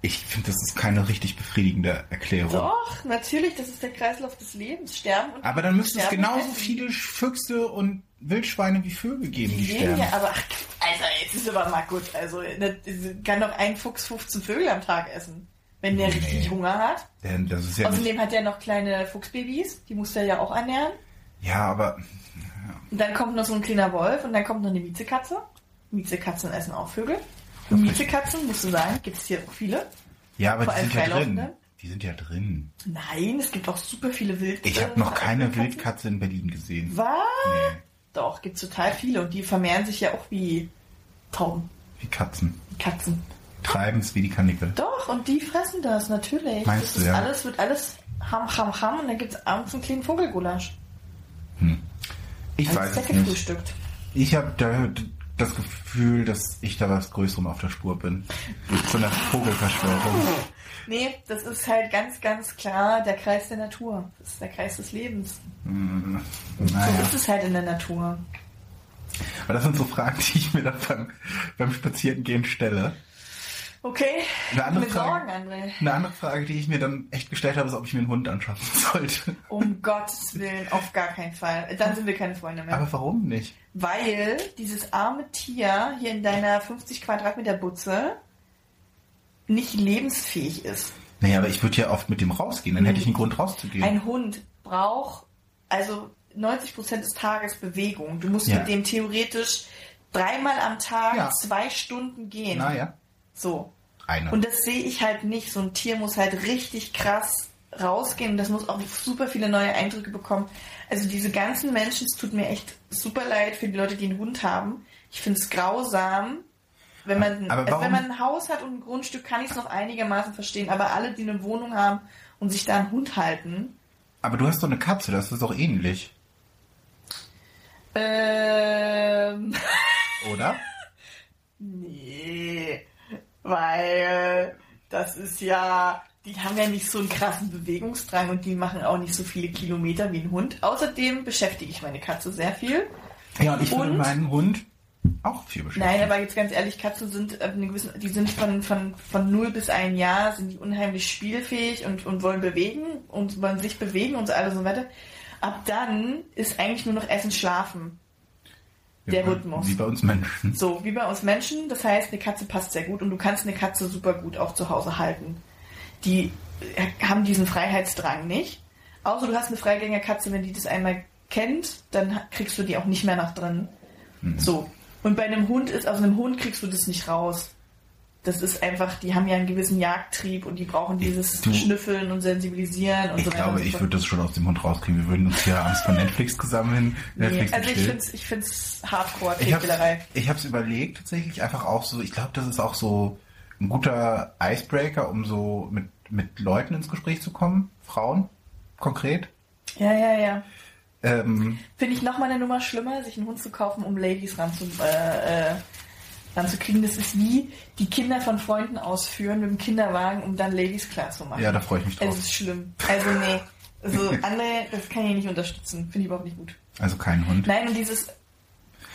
Ich finde, das ist keine richtig befriedigende Erklärung. Doch, natürlich, das ist der Kreislauf des Lebens. Sterben und Aber dann müsste es genauso essen. viele Füchse und Wildschweine wie Vögel geben, die Die sterben. ja, aber ach, Alter, jetzt ist aber mal gut. Also ne, kann doch ein Fuchs 15 Vögel am Tag essen, wenn der Nee. richtig Hunger hat. Denn das ist ja Außerdem hat er noch kleine Fuchsbabys, die muss der ja auch ernähren. Ja, aber Und dann kommt noch so ein kleiner Wolf und dann kommt noch eine Miezekatze. Miezekatzen essen auch Vögel. Und Miezekatzen, musst du sagen, gibt es hier auch viele. ja, aber Vor die sind ja drin. Die sind ja drin. Nein, es gibt auch super viele Wild. Ich habe noch keine. Wildkatze in Berlin gesehen. Was? Nee, Doch, gibt's total viele und die vermehren sich ja auch wie Tauben, wie Katzen. wie Katzen. Treiben es wie die Kanickel. Doch, und die fressen das, natürlich. Meinst das du, ja? alles, wird alles ham, ham, ham und dann gibt's abends einen kleinen Vogelgulasch. Ich Als weiß es nicht. Ich habe da das Gefühl, dass ich da was Größerem auf der Spur bin. So eine Vogelverschwörung. Nee, das ist halt ganz, ganz klar der Kreis der Natur. Das ist der Kreis des Lebens. So Naja. ist es halt in der Natur. Aber das sind so Fragen, die ich mir dann beim, beim Spazierengehen stelle. Okay, Eine andere Frage. Sorgen, André. Eine andere Frage, die ich mir dann echt gestellt habe, ist, ob ich mir einen Hund anschaffen sollte. Um Gottes Willen, auf gar keinen Fall. Dann sind wir keine Freunde mehr. Aber warum nicht? Weil dieses arme Tier hier in deiner 50 Quadratmeter Butze nicht lebensfähig ist. Naja, aber ich würde ja oft mit dem rausgehen, dann hätte ich einen Grund rauszugehen. Ein Hund braucht also 90 Prozent des Tages Bewegung. Du musst Ja. mit dem theoretisch dreimal am Tag Ja. zwei Stunden gehen. naja, So. eine. Und das sehe ich halt nicht. So ein Tier muss halt richtig krass rausgehen und das muss auch super viele neue Eindrücke bekommen. Also diese ganzen Menschen, es tut mir echt super leid für die Leute, die einen Hund haben. Ich finde es grausam. Wenn man, Aber also wenn man ein Haus hat und ein Grundstück, kann ich es noch einigermaßen verstehen. Aber alle, die eine Wohnung haben und sich da einen Hund halten, aber du hast doch eine Katze, das ist doch ähnlich, ähm, oder? nee, weil das ist ja, die haben ja nicht so einen krassen Bewegungsdrang und die machen auch nicht so viele Kilometer wie ein Hund. Außerdem beschäftige ich meine Katze sehr viel. Ja, und ich finde Und? meinen Hund auch viel beschäftigt. Nein, aber jetzt ganz ehrlich, Katzen sind ab einem gewissen, die sind von, von, von 0 bis ein Jahr, sind die unheimlich spielfähig und, und wollen bewegen und wollen sich bewegen und so alles und so weiter. Ab dann ist eigentlich nur noch Essen, Schlafen. Der Rhythmus. Wie bei uns Menschen. So, wie bei uns Menschen. Das heißt, eine Katze passt sehr gut und du kannst eine Katze super gut auch zu Hause halten. Die äh, haben diesen Freiheitsdrang nicht. Außer du hast eine Freigängerkatze, wenn die das einmal kennt, dann kriegst du die auch nicht mehr nach drin. So. Und bei einem Hund ist, aus einem Hund kriegst du das nicht raus. Das ist einfach, die haben ja einen gewissen Jagdtrieb und die brauchen dieses Du- Schnüffeln und Sensibilisieren und Ich so weiter. glaube, und so ich würde das schon aus dem Hund rauskriegen. Wir würden uns hier abends von Netflix gesammeln. Nee, Netflix also ich finde es ich find's hardcore Ich habe ich hab's überlegt tatsächlich einfach auch so, ich glaube, das ist auch so ein guter Icebreaker, um so mit, mit Leuten ins Gespräch zu kommen, Frauen konkret. Ja, ja, ja. Ähm, Finde ich nochmal eine Nummer schlimmer, sich einen Hund zu kaufen, um Ladies ranzu, äh, äh, ranzukriegen. Das ist wie die Kinder von Freunden ausführen mit dem Kinderwagen, um dann Ladies klar zu machen. ja, da freue ich mich Es drauf. ist schlimm. Also nee. Also andere, das kann ich nicht unterstützen. Finde ich überhaupt nicht gut. Also kein Hund. Nein, und dieses,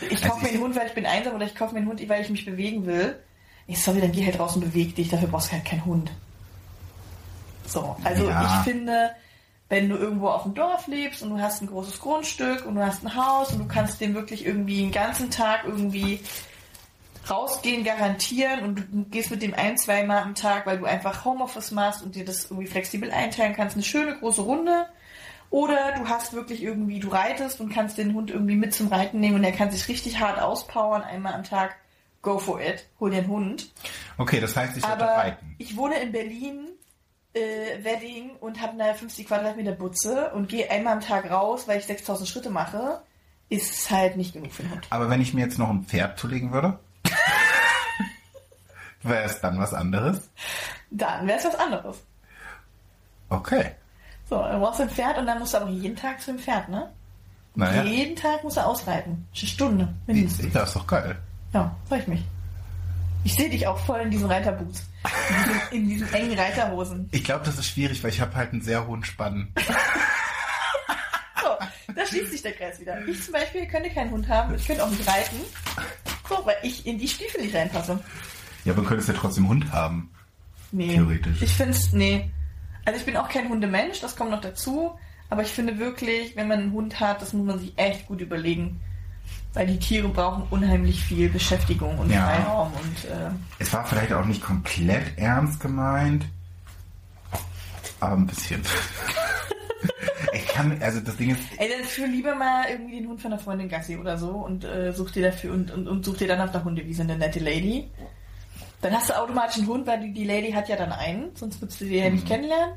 ich Also kaufe mir ich- einen Hund, weil ich bin einsam oder ich kaufe mir einen Hund, weil ich mich bewegen will. Ich sorry, dann geh halt raus und beweg dich, dafür brauchst du halt keinen Hund. So, also Ja. ich finde, wenn du irgendwo auf dem Dorf lebst und du hast ein großes Grundstück und du hast ein Haus und du kannst den wirklich irgendwie den ganzen Tag irgendwie rausgehen garantieren und du gehst mit dem ein, zwei Mal am Tag, weil du einfach Homeoffice machst und dir das irgendwie flexibel einteilen kannst, eine schöne große Runde. Oder du hast wirklich irgendwie, du reitest und kannst den Hund irgendwie mit zum Reiten nehmen und er kann sich richtig hart auspowern, einmal am Tag. Go for it. Hol dir einen Hund. Okay, das heißt, ich sollte reiten. ich wohne in Berlin, äh, Wedding und habe eine 50 Quadratmeter Butze und gehe einmal am Tag raus, weil ich 6000 Schritte mache, ist halt nicht genug für den Hund. Aber wenn ich mir jetzt noch ein Pferd zulegen würde, wäre es dann was anderes? Dann wäre es was anderes. Okay. So, dann brauchst du ein Pferd und dann musst du aber jeden Tag zu dem Pferd, ne? Naja, Jeden Tag musst du ausreiten. Eine Stunde, mindestens. das ist doch geil. Ja, freue ich mich. Ich sehe dich auch voll in diesen Reiterboots. In diesen, in diesen engen Reiterhosen. Ich glaube, das ist schwierig, weil ich habe halt einen sehr hohen Spann. So, da schließt sich der Kreis wieder. Ich zum Beispiel könnte keinen Hund haben, ich könnte auch nicht reiten. So, weil ich in die Stiefel nicht reinpasse. Ja, aber du könntest ja trotzdem Hund haben. Nee. Theoretisch. Ich finde es, nee. Also ich bin auch kein Hundemensch, das kommt noch dazu. Aber ich finde wirklich, wenn man einen Hund hat, das muss man sich echt gut überlegen. Weil die Tiere brauchen unheimlich viel Beschäftigung und Ja. Freiraum und äh, Es war vielleicht auch nicht komplett ernst gemeint, aber ein bisschen. ich kann, also das Ding ist, Ey, dann führ lieber mal irgendwie den Hund von einer Freundin Gassi oder so und äh, such dir dafür und, und, und such dir dann auf der Hundewiese eine nette Lady. Dann hast du automatisch einen Hund, weil die, die Lady hat ja dann einen, sonst würdest du die ja nicht kennenlernen.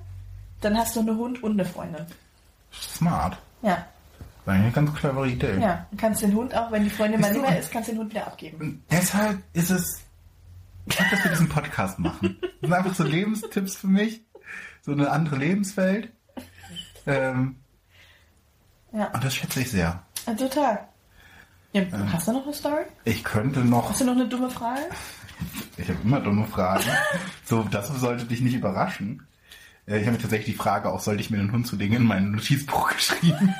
Dann hast du einen Hund und eine Freundin. smart. Ja, War eine ganz clevere Idee. ja. Dann kannst du den Hund auch, wenn die Freundin mal nicht mehr ist, kannst du den Hund wieder abgeben. Und deshalb ist es, ich hab, dass wir diesen Podcast machen. Das sind einfach so Lebenstipps für mich. So eine andere Lebenswelt. Ähm, Ja, und das schätze ich sehr. total. Ja, hast du noch eine Story? Ich könnte noch, Hast du noch eine dumme Frage? Ich habe immer dumme Fragen. So, das sollte dich nicht überraschen. Äh, Ich habe mir tatsächlich die Frage auch, sollte ich mir einen Hund zulegen, in mein Notizbuch geschrieben.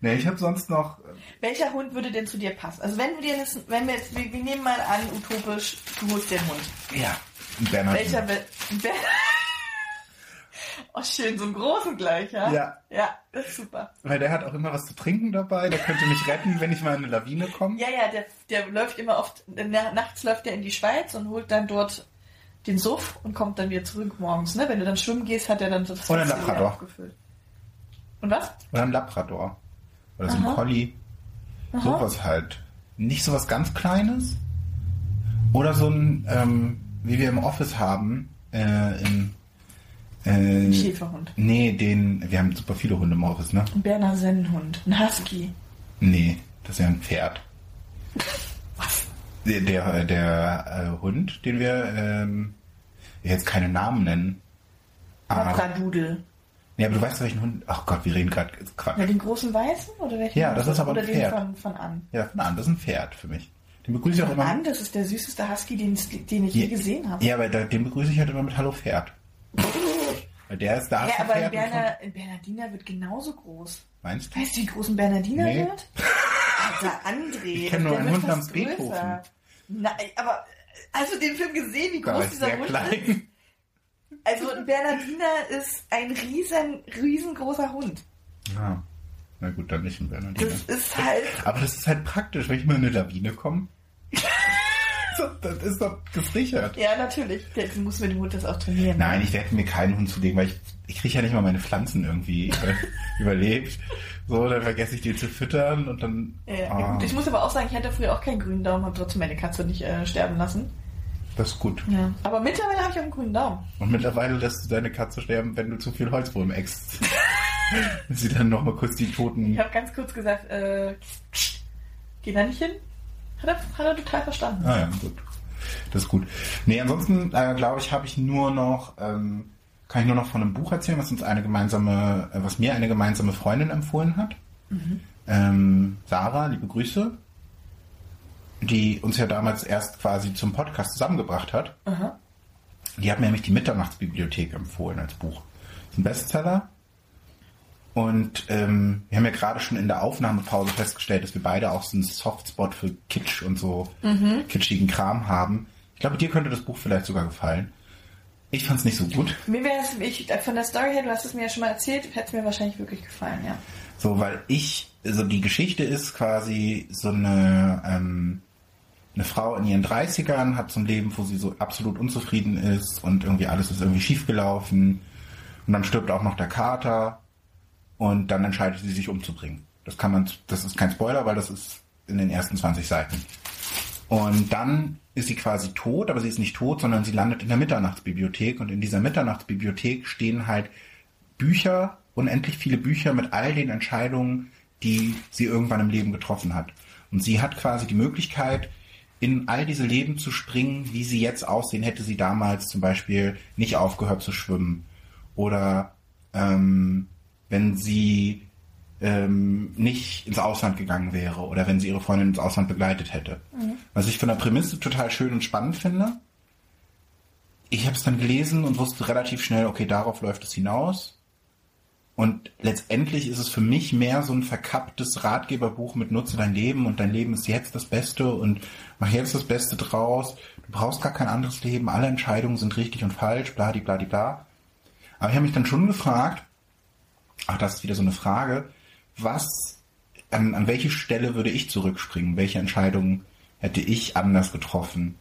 ne, ich habe sonst noch, Welcher Hund würde denn zu dir passen? Also wenn dir das, wenn wir jetzt, wir, wir nehmen mal an, utopisch, du holst einen Hund. ja, einen Bernhard. Welcher will. Oh, schön, so einen großen gleich, ja? Ja. Ja, das ist super. Weil der hat auch immer was zu trinken dabei, der könnte mich retten, wenn ich mal in eine Lawine komme. Ja, ja, der, der läuft immer oft, na, nachts läuft er in die Schweiz und holt dann dort den Suff und kommt dann wieder zurück morgens, ne? Wenn du dann schwimmen gehst, hat er dann so das Oder ein Labrador. aufgefüllt. Und was? Oder ein Labrador. Oder so ein Aha. Collie. Aha. Sowas halt. Nicht sowas ganz Kleines. Oder so ein, ähm, wie wir im Office haben, äh, im, äh, Schäferhund. nee, den, wir haben super viele Hunde im Office, ne? Ein Berner Sennenhund. Ein Husky. Nee, das ist ja ein Pferd. Der, der, der äh, Hund, den wir, ähm, jetzt keine Namen nennen. Aber, Labradudel. nee, aber du weißt welchen Hund, ach Gott, wir reden gerade Quatsch. Ja, den großen Weißen oder welchen? Ja, das ist aber ein Oder den Pferd. von, von an. Ja, von an, das ist ein Pferd für mich. Den begrüße ich auch immer. Mann, das ist der süßeste Husky, den, den ich je gesehen habe. Ja, aber da, den begrüße ich halt immer mit Hallo Pferd. Der ist da. Ja, aber ein, Berner, ein Bernardiner wird genauso groß. Meinst du? Weißt du, wie groß ein Bernardiner Nee. wird? Alter, André. Ich kenn nur einen Hund namens Beethoven. Nein, aber hast du den Film gesehen, wie groß ist dieser Hund ist? klein. Also ein Bernardiner ist ein riesen, riesengroßer Hund. Ja. Na gut, dann nicht ein Bernardiner. Das ist halt... Aber das ist halt praktisch, wenn ich mal in eine Lawine komme. Das ist doch gesichert. Ja, natürlich. Jetzt muss mit dem Hund das auch trainieren. Nein, ich werde mir keinen Hund zulegen, weil ich, ich kriege ja nicht mal meine Pflanzen irgendwie äh, überlebt. So, dann vergesse ich die zu füttern und dann. Ja, gut. Ich muss aber auch sagen, ich hatte früher auch keinen grünen Daumen, habe trotzdem meine Katze nicht äh, sterben lassen. das ist gut. Ja. Aber mittlerweile habe ich auch einen grünen Daumen. Und mittlerweile lässt du deine Katze sterben, wenn du zu viel Holzwurm äckst. Wenn sie dann nochmal kurz die toten. Ich habe ganz kurz gesagt, äh, geh da nicht hin. Hat er, hat er total verstanden. Ah ja, gut. Das ist gut. Nee, ansonsten äh, glaube ich, habe ich nur noch, ähm, kann ich nur noch von einem Buch erzählen, was uns eine gemeinsame, äh, was mir eine gemeinsame Freundin empfohlen hat. Ähm, Sarah, liebe Grüße, die uns ja damals erst quasi zum Podcast zusammengebracht hat. Aha. Die hat mir nämlich die Mitternachtsbibliothek empfohlen als Buch. ist ein Bestseller. Und ähm, wir haben ja gerade schon in der Aufnahmepause festgestellt, dass wir beide auch so einen Softspot für Kitsch und so kitschigen Kram haben. Ich glaube, dir könnte das Buch vielleicht sogar gefallen. Ich fand es nicht so gut. Mir wäre es, ich, von der Story her, du hast es mir ja schon mal erzählt, hätte es mir wahrscheinlich wirklich gefallen, ja. So, weil ich, also die Geschichte ist quasi so eine, ähm, eine Frau in ihren 30ern hat so ein Leben, wo sie so absolut unzufrieden ist und irgendwie alles ist irgendwie schiefgelaufen. Und dann stirbt auch noch der Kater und dann entscheidet sie sich umzubringen. Das kann man, das ist kein Spoiler, weil das ist in den ersten 20 Seiten. Und dann ist sie quasi tot, aber sie ist nicht tot, sondern sie landet in der Mitternachtsbibliothek und in dieser Mitternachtsbibliothek stehen halt Bücher, unendlich viele Bücher mit all den Entscheidungen, die sie irgendwann im Leben getroffen hat. Und sie hat quasi die Möglichkeit, in all diese Leben zu springen, wie sie jetzt aussehen, hätte sie damals zum Beispiel nicht aufgehört zu schwimmen. Oder ähm, wenn sie ähm, nicht ins Ausland gegangen wäre oder wenn sie ihre Freundin ins Ausland begleitet hätte. Was ich von der Prämisse total schön und spannend finde. Ich habe es dann gelesen und wusste relativ schnell, okay, darauf läuft es hinaus. Und letztendlich ist es für mich mehr so ein verkapptes Ratgeberbuch mit Nutze dein Leben und dein Leben ist jetzt das Beste und mach jetzt das Beste draus. Du brauchst gar kein anderes Leben, alle Entscheidungen sind richtig und falsch, bla die bla die bla. Aber ich habe mich dann schon gefragt, ach, das ist wieder so eine Frage, was, an, an welche Stelle würde ich zurückspringen? Welche Entscheidungen hätte ich anders getroffen?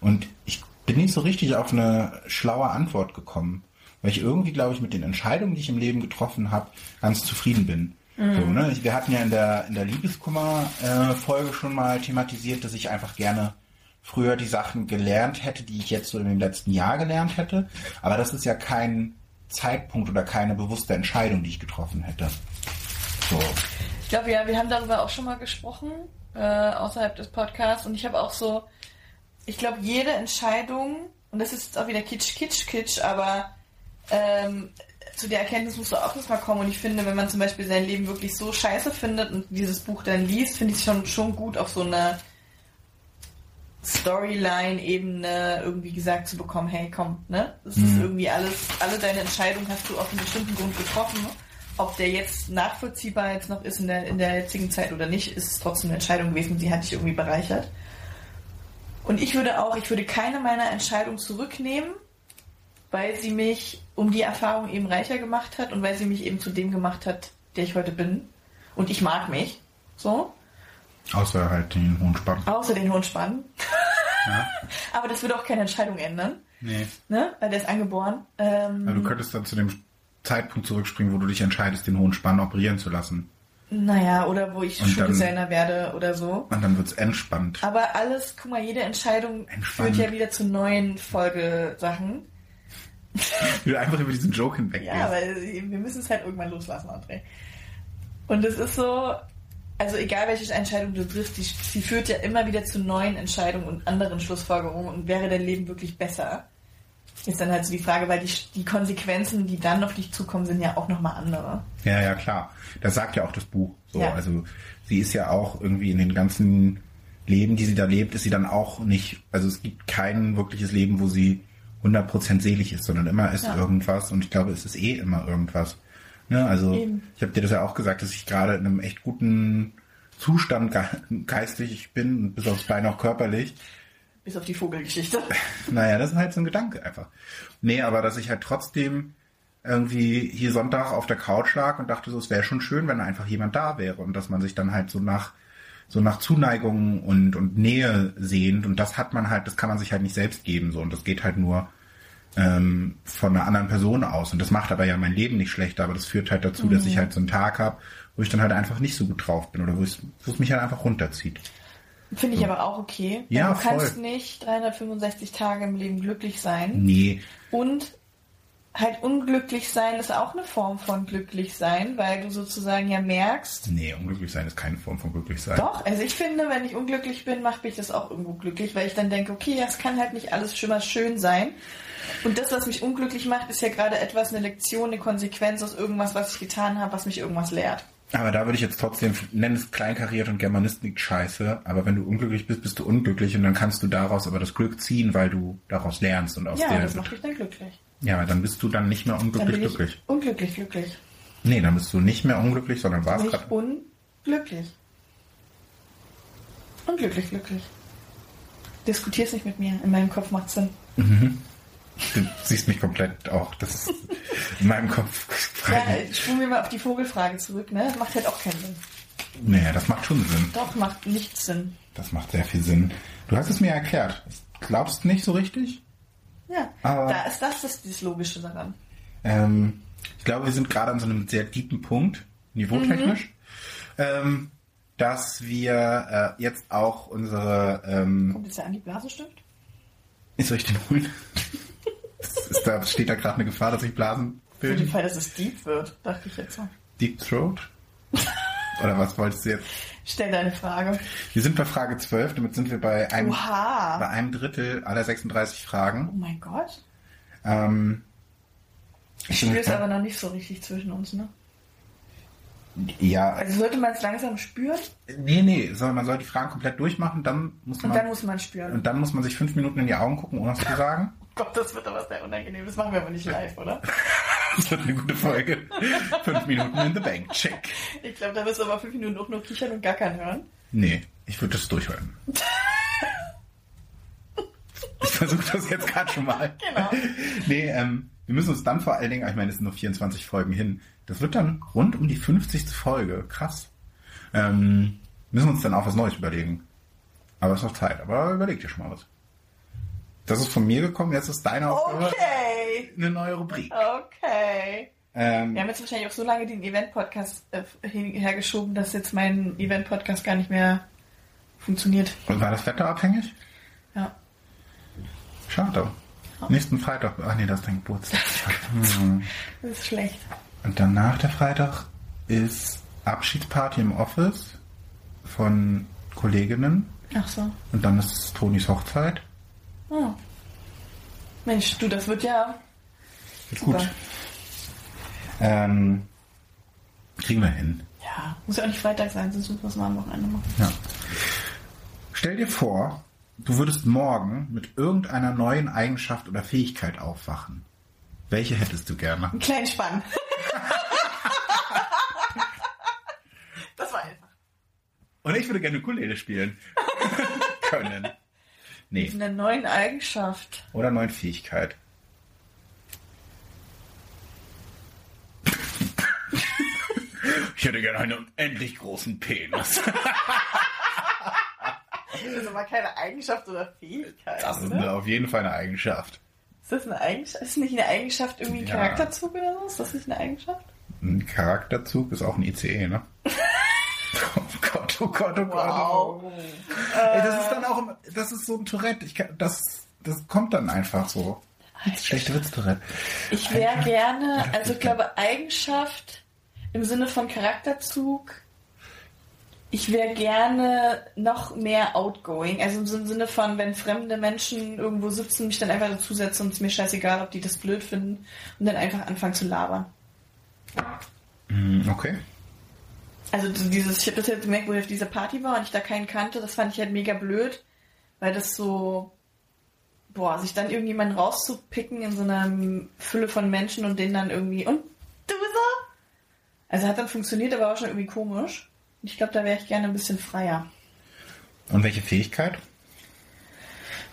Und ich bin nicht so richtig auf eine schlaue Antwort gekommen, weil ich irgendwie, glaube ich, mit den Entscheidungen, die ich im Leben getroffen habe, ganz zufrieden bin. So, ne? Wir hatten ja in der, in der Liebeskummer-Folge schon mal thematisiert, dass ich einfach gerne früher die Sachen gelernt hätte, die ich jetzt so in dem letzten Jahr gelernt hätte. Aber das ist ja kein Zeitpunkt oder keine bewusste Entscheidung, die ich getroffen hätte. So. Ich glaube, ja, wir haben darüber auch schon mal gesprochen, äh, außerhalb des Podcasts. Und ich habe auch so, ich glaube, jede Entscheidung, und das ist jetzt auch wieder Kitsch, Kitsch, Kitsch, aber ähm, zu der Erkenntnis musst du auch erstmal kommen. Und ich finde, wenn man zum Beispiel sein Leben wirklich so scheiße findet und dieses Buch dann liest, finde ich es schon, schon gut, auf so eine Storyline-Ebene irgendwie gesagt zu bekommen, hey, komm, ne? Das ist irgendwie alles, alle deine Entscheidungen hast du auf einen bestimmten Grund getroffen. Ob der jetzt nachvollziehbar jetzt noch ist in der, in der jetzigen Zeit oder nicht, ist es trotzdem eine Entscheidung gewesen, die hat dich irgendwie bereichert. Und ich würde auch, ich würde keine meiner Entscheidungen zurücknehmen, weil sie mich um die Erfahrung eben reicher gemacht hat und weil sie mich eben zu dem gemacht hat, der ich heute bin. Und ich mag mich. So. Außer halt den hohen Spann. Außer den hohen Spann. Ja. Aber das würde auch keine Entscheidung ändern. Nee. Ne? Weil der ist angeboren. Ähm, Aber du könntest dann zu dem Zeitpunkt zurückspringen, wo du dich entscheidest, den hohen Spann operieren zu lassen. naja, oder wo ich Schuldesigner werde oder so. Und dann wird's entspannt. Aber alles, guck mal, jede Entscheidung Entspannt. führt ja wieder zu neuen Folgesachen. Wie du einfach über diesen Joke hinweg Ja, weil wir müssen es halt irgendwann loslassen, André. Und es ist so, also egal welche Entscheidung du triffst, die, sie führt ja immer wieder zu neuen Entscheidungen und anderen Schlussfolgerungen und wäre dein Leben wirklich besser? Ist dann halt so die Frage, weil die, die Konsequenzen, die dann auf dich zukommen, sind ja auch nochmal andere. Ja, ja, klar. Das sagt ja auch das Buch. So, Ja. also sie ist ja auch irgendwie in den ganzen Leben, die sie da lebt, ist sie dann auch nicht, also es gibt kein wirkliches Leben, wo sie 100% selig ist, sondern immer ist Ja. irgendwas und ich glaube, es ist eh immer irgendwas. Ne? Also Eben. ich habe dir das ja auch gesagt, dass ich gerade in einem echt guten Zustand ge geistig bin, bis aufs Bein auch körperlich. Bis auf die Vogelgeschichte. Naja, das ist halt so ein Gedanke einfach. Nee, aber dass ich halt trotzdem irgendwie hier Sonntag auf der Couch lag und dachte so, es wäre schon schön, wenn einfach jemand da wäre und dass man sich dann halt so nach so nach Zuneigung und, und Nähe sehnt und das hat man halt, das kann man sich halt nicht selbst geben so und das geht halt nur ähm, von einer anderen Person aus und das macht aber ja mein Leben nicht schlechter, aber das führt halt dazu, dass ich halt so einen Tag habe, wo ich dann halt einfach nicht so gut drauf bin oder wo es, mich halt einfach runterzieht. Finde ich aber auch okay. Ja, du kannst voll. nicht 365 Tage im Leben glücklich sein. Nee, Und halt unglücklich sein ist auch eine Form von glücklich sein, weil du sozusagen ja merkst, nee, unglücklich sein ist keine Form von glücklich sein. doch, also ich finde, wenn ich unglücklich bin, macht mich das auch irgendwo glücklich, weil ich dann denke, okay, ja, es kann halt nicht alles schon mal schön sein. Und das, was mich unglücklich macht, ist ja gerade etwas, eine Lektion, eine Konsequenz aus irgendwas, was ich getan habe, was mich irgendwas lehrt. Aber da würde ich jetzt trotzdem, nenn es kleinkariert und Germanistik scheiße, aber wenn du unglücklich bist, bist du unglücklich und dann kannst du daraus aber das Glück ziehen, weil du daraus lernst und aus Ja, der... das macht mich dann glücklich. ja, dann bist du dann nicht mehr unglücklich glücklich. unglücklich glücklich. Nee, dann bist du nicht mehr unglücklich, sondern warst gerade... unglücklich. Unglücklich glücklich. Diskutier's nicht mit mir. In meinem Kopf macht Sinn. Du siehst mich komplett auch, das ist in meinem Kopf Ja, spulen wir mal auf die Vogelfrage zurück, ne? Das macht halt auch keinen Sinn. Nee, das macht schon Sinn. Doch, macht nichts Sinn. Das macht sehr viel Sinn. Du hast es mir erklärt. Glaubst nicht so richtig? Ja, Aber- da ist das das, das Logische daran. Ähm, ich glaube, wir sind gerade an so einem sehr tiefen Punkt, niveautechnisch, ähm, dass wir äh, jetzt auch unsere... Ähm, Kommt jetzt der an die Blasenstift? soll ich den holen? Ist da, steht da gerade eine Gefahr, dass ich Blasen Für den bilden? Fall, dass es deep wird, dachte ich jetzt so. Deep Throat? Oder was wolltest du jetzt? Stell deine Frage. Wir sind bei Frage 12, damit sind wir bei einem, bei Oha! einem Drittel aller 36 Fragen. Oh mein Gott. Ähm, Ich spüre es aber noch nicht so richtig zwischen uns, ne? Ja, Also sollte man es langsam spüren nee, nee, soll, man soll die Fragen komplett durchmachen, dann muss und man, dann muss man spüren. und dann muss man sich fünf Minuten in die Augen gucken, ohne was zu sagen. Gott, das wird aber sehr unangenehm. Das machen wir aber nicht live, oder? Das wird eine gute Folge. Fünf Minuten in the Bank, check. Ich glaube, da wirst du aber fünf Minuten auch nur kichern und gackern hören. Nee, ich würde das durchhalten. Ich versuche das jetzt gerade schon mal. Genau. Nee, ähm, wir müssen uns dann vor allen Dingen, ich meine, es sind nur 24 Folgen hin. Das wird dann rund um die 50. Folge. Krass. Ähm, müssen uns dann auch was Neues überlegen. Aber es ist noch Zeit. Aber überleg dir schon mal was. Das ist von mir gekommen, jetzt ist deine Aufgabe. Okay. Eine neue Rubrik. Okay. Ähm, Wir haben jetzt wahrscheinlich auch so lange den Event-Podcast äh, hergeschoben, dass jetzt mein Event-Podcast gar nicht mehr funktioniert. und war das Wetter abhängig? Ja. Schade. Nächsten Freitag. Ach nee, das ist dein Geburtstag. Hm. Das ist schlecht. Und dann nach der Freitag ist Abschiedsparty im Office von Kolleginnen. Ach so. Und dann ist Tonis Hochzeit. Oh. Mensch, du, das wird ja Gut. super. Ähm, kriegen wir hin. Ja, muss ja auch nicht Freitag sein, sonst müssen wir es mal am Wochenende machen. Ja. Stell dir vor, du würdest morgen mit irgendeiner neuen Eigenschaft oder Fähigkeit aufwachen. Welche hättest du gerne? Einen kleinen Spann. das war einfach. Und ich würde gerne Ukulele spielen. Können. Nee. Mit einer neuen Eigenschaft. Oder neuen Fähigkeit. Ich hätte gerne einen unendlich großen Penis. Das ist aber keine Eigenschaft oder Fähigkeit. Das ist eine, auf jeden Fall eine Eigenschaft. Ist das eine Eigenschaft? Ist nicht eine Eigenschaft irgendwie ein Ja. Charakterzug oder so? Ist das nicht eine Eigenschaft? Ein Charakterzug ist auch ein ICE, ne? Oh Gott, oh Gott, oh Gott. Wow. Ey, das ist dann auch, das ist so ein Tourette. Ich kann, das, das kommt dann einfach so. Schlechte Witz, Tourette. Ich wäre gerne, also ich glaube Eigenschaft im Sinne von Charakterzug. Ich wäre gerne noch mehr outgoing. Also im Sinne von, wenn fremde Menschen irgendwo sitzen, mich dann einfach dazusetzen und es mir scheißegal, ob die das blöd finden und dann einfach anfangen zu labern. Hm, Okay. Also dieses, ich habe das jetzt gemerkt, wo ich auf dieser Party war und ich da keinen kannte, das fand ich halt mega blöd, weil das so, boah, sich dann irgendjemanden rauszupicken in so einer Fülle von Menschen und den dann irgendwie, und du so? Also hat dann funktioniert, aber war schon irgendwie komisch. Ich glaube, da wäre ich gerne ein bisschen freier. Und welche Fähigkeit?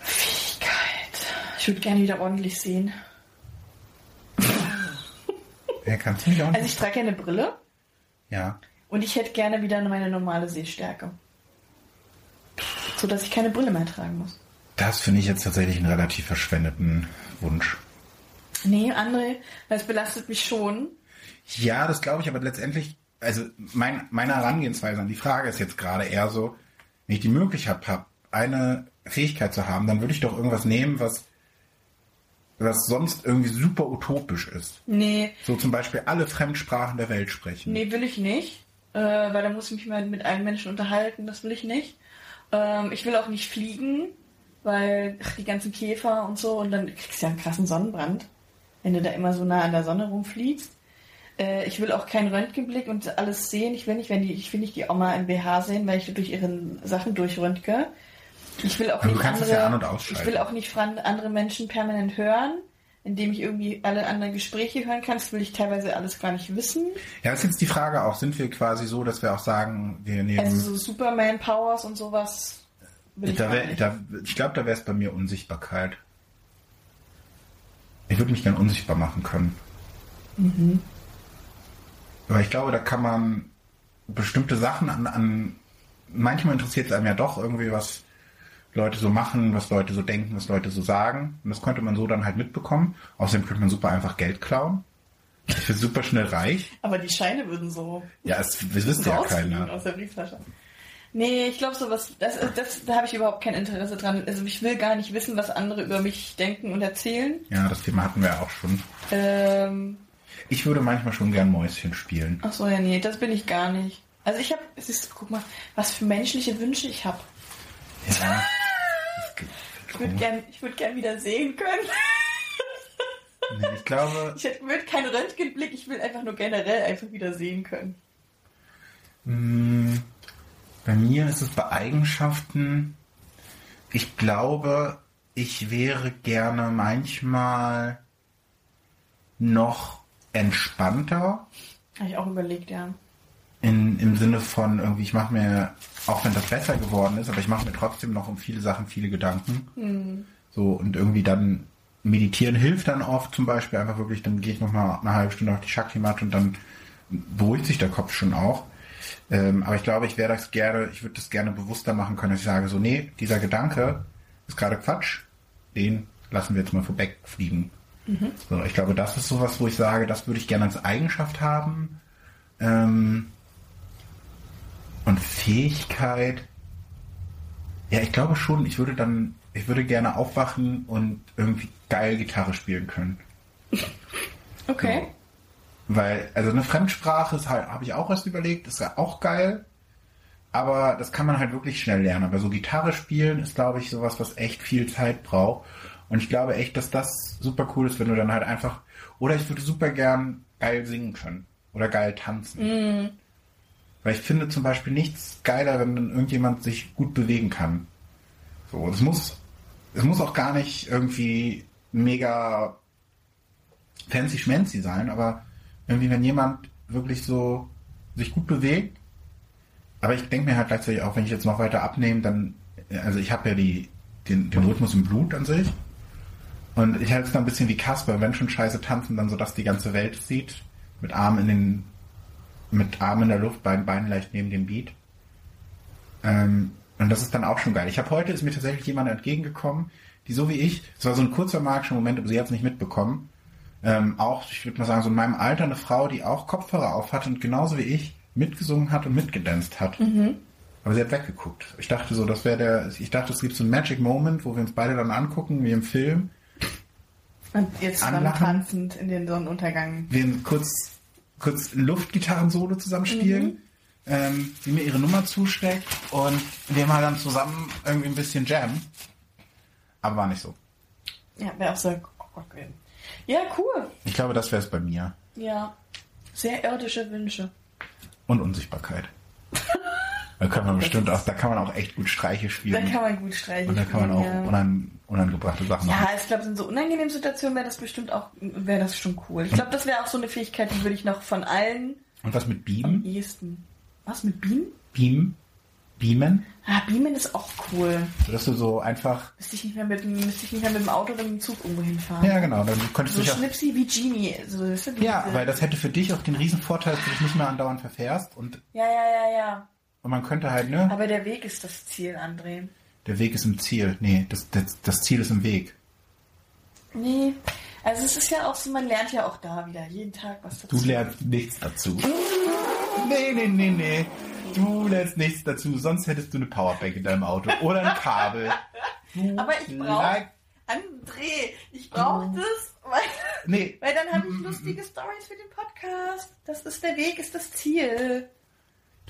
Fähigkeit. Ich würde gerne wieder ordentlich sehen. Wer kann es nicht auch? Also ich trage ja eine Brille ja. Und ich hätte gerne wieder meine normale Sehstärke. So dass ich keine Brille mehr tragen muss. Das finde ich jetzt tatsächlich einen relativ verschwendeten Wunsch. Nee, André, das belastet mich schon. Ja, das glaube ich, aber letztendlich, also mein, meine Herangehensweise an die Frage ist jetzt gerade eher so, wenn ich die Möglichkeit habe, eine Fähigkeit zu haben, dann würde ich doch irgendwas nehmen, was, was sonst irgendwie super utopisch ist. Nee, So zum Beispiel alle Fremdsprachen der Welt sprechen. nee, will ich nicht. Äh, weil da muss ich mich mal mit allen Menschen unterhalten, das will ich nicht. Ähm, ich will auch nicht fliegen, weil ach, die ganzen Käfer und so und dann kriegst du ja einen krassen Sonnenbrand, wenn du da immer so nah an der Sonne rumfliegst. Äh, ich will auch keinen Röntgenblick und alles sehen. Ich will nicht, wenn die, ich will nicht die Oma im BH sehen, weil ich durch ihre Sachen durchröntge. Ich will auch Aber du nicht andere, ja an- ich will auch nicht andere Menschen permanent hören, indem ich irgendwie alle anderen Gespräche hören kann. Das will ich teilweise alles gar nicht wissen. Ja, das ist jetzt die Frage auch, sind wir quasi so, dass wir auch sagen, wir nehmen... Also so Superman Powers und sowas will ich da wär, da, ich glaube, da wäre es bei mir Unsichtbarkeit. Ich würde mich gern unsichtbar machen können. Mhm. Aber ich glaube, da kann man bestimmte Sachen an, an manchmal interessiert es einem ja doch irgendwie, was Leute so machen, was Leute so denken, was Leute so sagen. Und das könnte man so dann halt mitbekommen. Außerdem könnte man super einfach Geld klauen. Ich bin super schnell reich. Aber die Scheine würden so Ja, es, das wisst ja keiner. aus der Brieftasche. Nee, ich glaube sowas, das, das, da habe ich überhaupt kein Interesse dran. Also ich will gar nicht wissen, was andere über mich denken und erzählen. Ja, das Thema hatten wir ja auch schon. Ähm, Ich würde manchmal schon gern Mäuschen spielen. ach so, ja, nee, das bin ich gar nicht. Also ich habe, es ist, guck mal, was für menschliche Wünsche ich habe. Ja. Ich würde gern, ich würde gern wieder sehen können. Nee, ich glaube, Ich würde keinen Röntgenblick, ich will einfach nur generell einfach wieder sehen können. mh, bei mir ist es bei Eigenschaften, ich glaube, ich wäre gerne manchmal noch entspannter. Habe ich auch überlegt, ja. In, Im Sinne von irgendwie, ich mache mir, auch wenn das besser geworden ist, aber ich mache mir trotzdem noch um viele Sachen viele Gedanken. So, und irgendwie dann meditieren hilft dann oft zum Beispiel einfach wirklich, dann gehe ich noch mal eine halbe Stunde auf die Shakti-Matte und dann beruhigt sich der Kopf schon auch. Ähm, aber ich glaube, ich wäre das gerne, ich würde das gerne bewusster machen können, dass ich sage so, nee, dieser Gedanke ist gerade Quatsch, den lassen wir jetzt mal vorwegfliegen. So, ich glaube, das ist sowas, wo ich sage, das würde ich gerne als Eigenschaft haben. Ähm, und Fähigkeit, ja, ich glaube schon, ich würde dann, ich würde gerne aufwachen und irgendwie geil Gitarre spielen können. Okay. Weil, also eine Fremdsprache ist halt, habe ich auch erst überlegt, ist ja auch geil. Aber das kann man halt wirklich schnell lernen. Aber so Gitarre spielen ist, glaube ich, sowas, was echt viel Zeit braucht. Und ich glaube echt, dass das super cool ist, wenn du dann halt einfach, oder ich würde super gern geil singen können. Oder geil tanzen. Weil ich finde zum Beispiel nichts geiler, wenn irgendjemand sich gut bewegen kann. So, es muss, es muss auch gar nicht irgendwie mega fancy schmancy sein, aber irgendwie, wenn jemand wirklich so sich gut bewegt, aber ich denke mir halt gleichzeitig auch, wenn ich jetzt noch weiter abnehme, dann, also ich habe ja die, den, den Rhythmus im Blut an sich. Und ich halte es dann ein bisschen wie Kasper, wenn schon scheiße tanzen, dann so, dass die ganze Welt sieht, mit Armen in den, mit Armen in der Luft, beiden Beinen leicht neben dem Beat. Ähm, und das ist dann auch schon geil. Ich habe heute, ist mir tatsächlich jemand entgegengekommen, die so wie ich, es war so ein kurzer magischer Moment, aber sie hat es nicht mitbekommen, ähm, auch, ich würde mal sagen, so in meinem Alter eine Frau, die auch Kopfhörer auf hat und genauso wie ich mitgesungen hat und mitgedanzt hat. Aber sie hat weggeguckt. Ich dachte so, das wäre der, ich dachte, es gibt so einen Magic Moment, wo wir uns beide dann angucken, wie im Film. Und jetzt dann Anlachen. tanzend in den Sonnenuntergang. Wir kurz, kurz Luftgitarren-Solo zusammen spielen. Ähm, sie mir ihre Nummer zusteckt und wir mal dann zusammen irgendwie ein bisschen jammen. Aber war nicht so. Ja, wäre auch so gewesen. Ja, cool. Ich glaube, das wäre es bei mir. Ja. Sehr irdische Wünsche. Und Unsichtbarkeit. Da kann man bestimmt auch, da kann man auch echt gut Streiche Da spielen. kann man gut streichen. und da kann man auch ja. unan, unangebrachte Sachen machen. Ja, ich glaube, in so unangenehmen Situationen wäre das bestimmt auch, wäre das schon cool. Ich glaube, das wäre auch so eine Fähigkeit, die würde ich noch von allen Und was mit am Beamen? ehesten. Was mit Beamen? Beam? Beamen? Ah, Beamen ist auch cool. Sodass du so einfach, Müsste ich nicht mehr mit, dem- müsste ich nicht mehr mit dem Auto oder mit dem Zug irgendwo hinfahren. ja genau, dann könntest So du schnipsi wie Genie. So, Ja, weil das hätte für dich auch den riesen Vorteil, dass du dich nicht mehr andauernd verfährst und, ja, ja, ja, ja. Und man könnte halt, ne, Aber der Weg ist das Ziel, André. der Weg ist im Ziel. Nee, das, das, das Ziel ist im Weg. Nee. Also es ist ja auch so, man lernt ja auch da wieder jeden Tag was dazu. Du lernst nichts dazu. Nee, nee, nee, nee. Du lernst nichts dazu, sonst hättest du eine Powerbank in deinem Auto oder ein Kabel. Du Aber ich brauche André, ich brauche das, weil, Nee, weil dann habe ich lustige Stories für den Podcast. Das ist der Weg, ist das Ziel.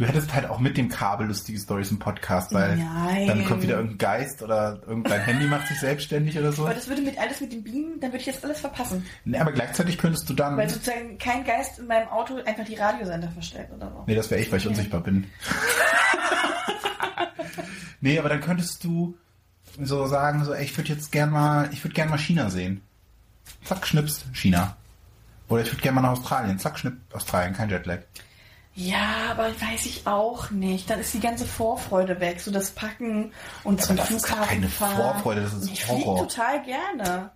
Du hättest halt auch mit dem Kabel lustige Stories im Podcast, weil Nein. dann kommt wieder irgendein Geist oder irgendein Handy macht sich selbstständig oder so. Aber das würde mit alles mit dem Beamen, dann würde ich jetzt alles verpassen. Nee, aber gleichzeitig könntest du dann. Weil sozusagen kein Geist in meinem Auto einfach die Radiosender verstellt oder so. Nee, das wäre ich, weil ich unsichtbar bin. nee, aber dann könntest du so sagen, so, ey, ich würde jetzt gern mal, ich würde gern mal China sehen. Zack, schnips, China. Oder ich würde gern mal nach Australien. Zack, schnipp, Australien, kein Jetlag. Ja, aber weiß ich auch nicht. Dann ist die ganze Vorfreude weg. So das Packen und zum das ist Flughafen keine fahren. Vorfreude, das ist ich fliege Horror. total gerne.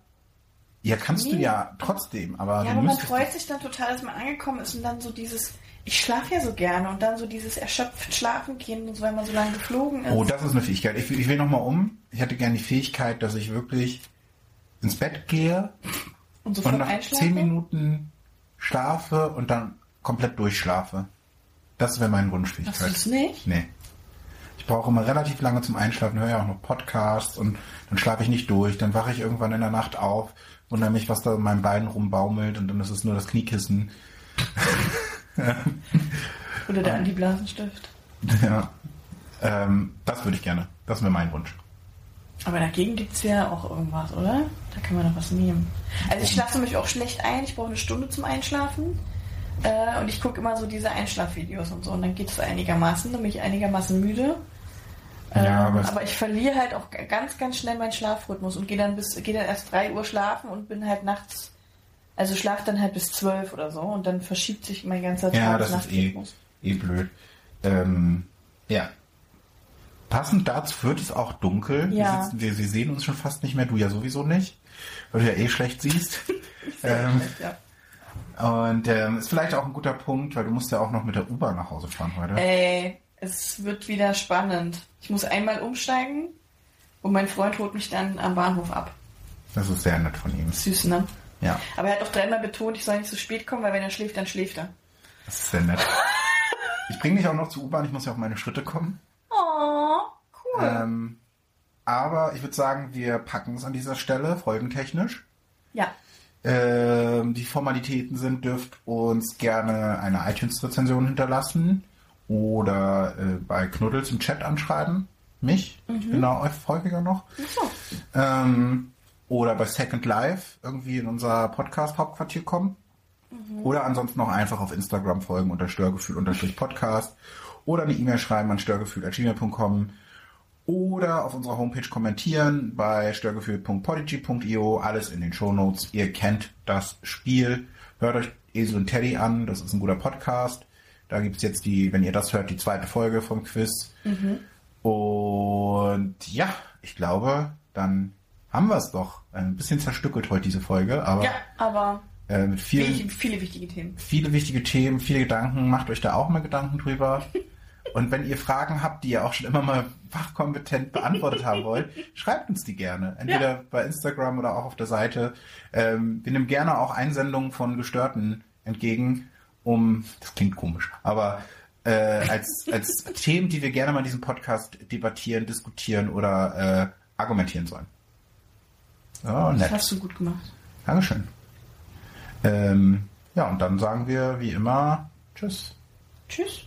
Ja, kannst du Nee. ja trotzdem, aber Ja, du aber man freut sich dann total, dass man angekommen ist und dann so dieses, ich schlafe ja so gerne und dann so dieses erschöpft schlafen gehen so, weil man so lange geflogen ist. Oh, das ist eine Fähigkeit. Ich, will- ich will nochmal um. Ich hätte gerne die Fähigkeit, dass ich wirklich ins Bett gehe und und nach zehn Minuten schlafe und dann komplett durchschlafe. Das wäre meine Hast du es nicht? Nee. Ich brauche immer relativ lange zum Einschlafen, höre ja auch noch Podcasts und dann schlafe ich nicht durch. Dann wache ich irgendwann in der Nacht auf, wundere mich, was da in meinen Beinen rumbaumelt und dann ist es nur das Kniekissen. Oder der Anti-Blasenstift. ja. Ähm, das würde ich gerne. Das wäre mein Wunsch. Aber dagegen gibt's ja auch irgendwas, oder? Da kann man doch was nehmen. Also ich schlafe mich auch schlecht ein. Ich brauche eine Stunde zum Einschlafen. Äh, und ich gucke immer so diese Einschlafvideos und so. Und dann geht es einigermaßen. Dann bin ich einigermaßen müde. Ja, Ähm, aber aber ich verliere halt auch ganz, ganz schnell meinen Schlafrhythmus und gehe dann bis gehe dann erst 3 Uhr schlafen und bin halt nachts, also schlafe dann halt bis 12 oder so und dann verschiebt sich mein ganzer Ja, das ist eh, eh blöd. Ähm, ja. Passend dazu wird es auch dunkel. Ja. Wir, sitzen, wir, wir sehen uns schon fast nicht mehr, du ja sowieso nicht, weil du ja eh schlecht siehst. ähm, Ja. Und ähm, ist vielleicht auch ein guter Punkt, weil du musst ja auch noch mit der U-Bahn nach Hause fahren heute. Ey, es wird wieder spannend. Ich muss einmal umsteigen und mein Freund holt mich dann am Bahnhof ab. Das ist sehr nett von ihm. Süß, ne? Ja, Aber er hat auch dreimal betont, ich soll nicht zu spät kommen, weil wenn er schläft, dann schläft er. das ist sehr nett. Ich bringe dich auch noch zur U-Bahn, ich muss ja auf meine Schritte kommen. Oh, cool. Ähm, aber ich würde sagen, wir packen es an dieser Stelle, folgentechnisch. Ja. Ähm, die Formalitäten sind, dürft uns gerne eine iTunes-Rezension hinterlassen oder äh, bei Knuddels im Chat anschreiben. Mich, ich bin da häufiger noch. Achso. Ähm, oder bei Second Life irgendwie in unser Podcast-Hauptquartier kommen. Oder ansonsten auch einfach auf Instagram folgen unter Störgefühl-Podcast oder eine E-Mail schreiben an störgefühl.gmail.com oder auf unserer Homepage kommentieren bei störgefühl.podigy.io, alles in den Shownotes. Ihr kennt das Spiel. Hört euch Esel und Teddy an, das ist ein guter Podcast. Da gibt's jetzt die, wenn ihr das hört, die zweite Folge vom Quiz. Und ja, ich glaube, dann haben wir es doch. Ein bisschen zerstückelt heute diese Folge, aber Ja, aber äh, mit vielen, viele, viele wichtige Themen. viele wichtige Themen, viele Gedanken. Macht euch da auch mal Gedanken drüber. Und wenn ihr Fragen habt, die ihr auch schon immer mal fachkompetent beantwortet haben wollt, schreibt uns die gerne. Entweder Ja. bei Instagram oder auch auf der Seite. Ähm, wir nehmen gerne auch Einsendungen von Gestörten entgegen, um, das klingt komisch, aber äh, als, als Themen, die wir gerne mal in diesem Podcast debattieren, diskutieren oder äh, argumentieren sollen. Oh, Das nett. hast du gut gemacht. Dankeschön. Ähm, ja, und dann sagen wir wie immer Tschüss. Tschüss.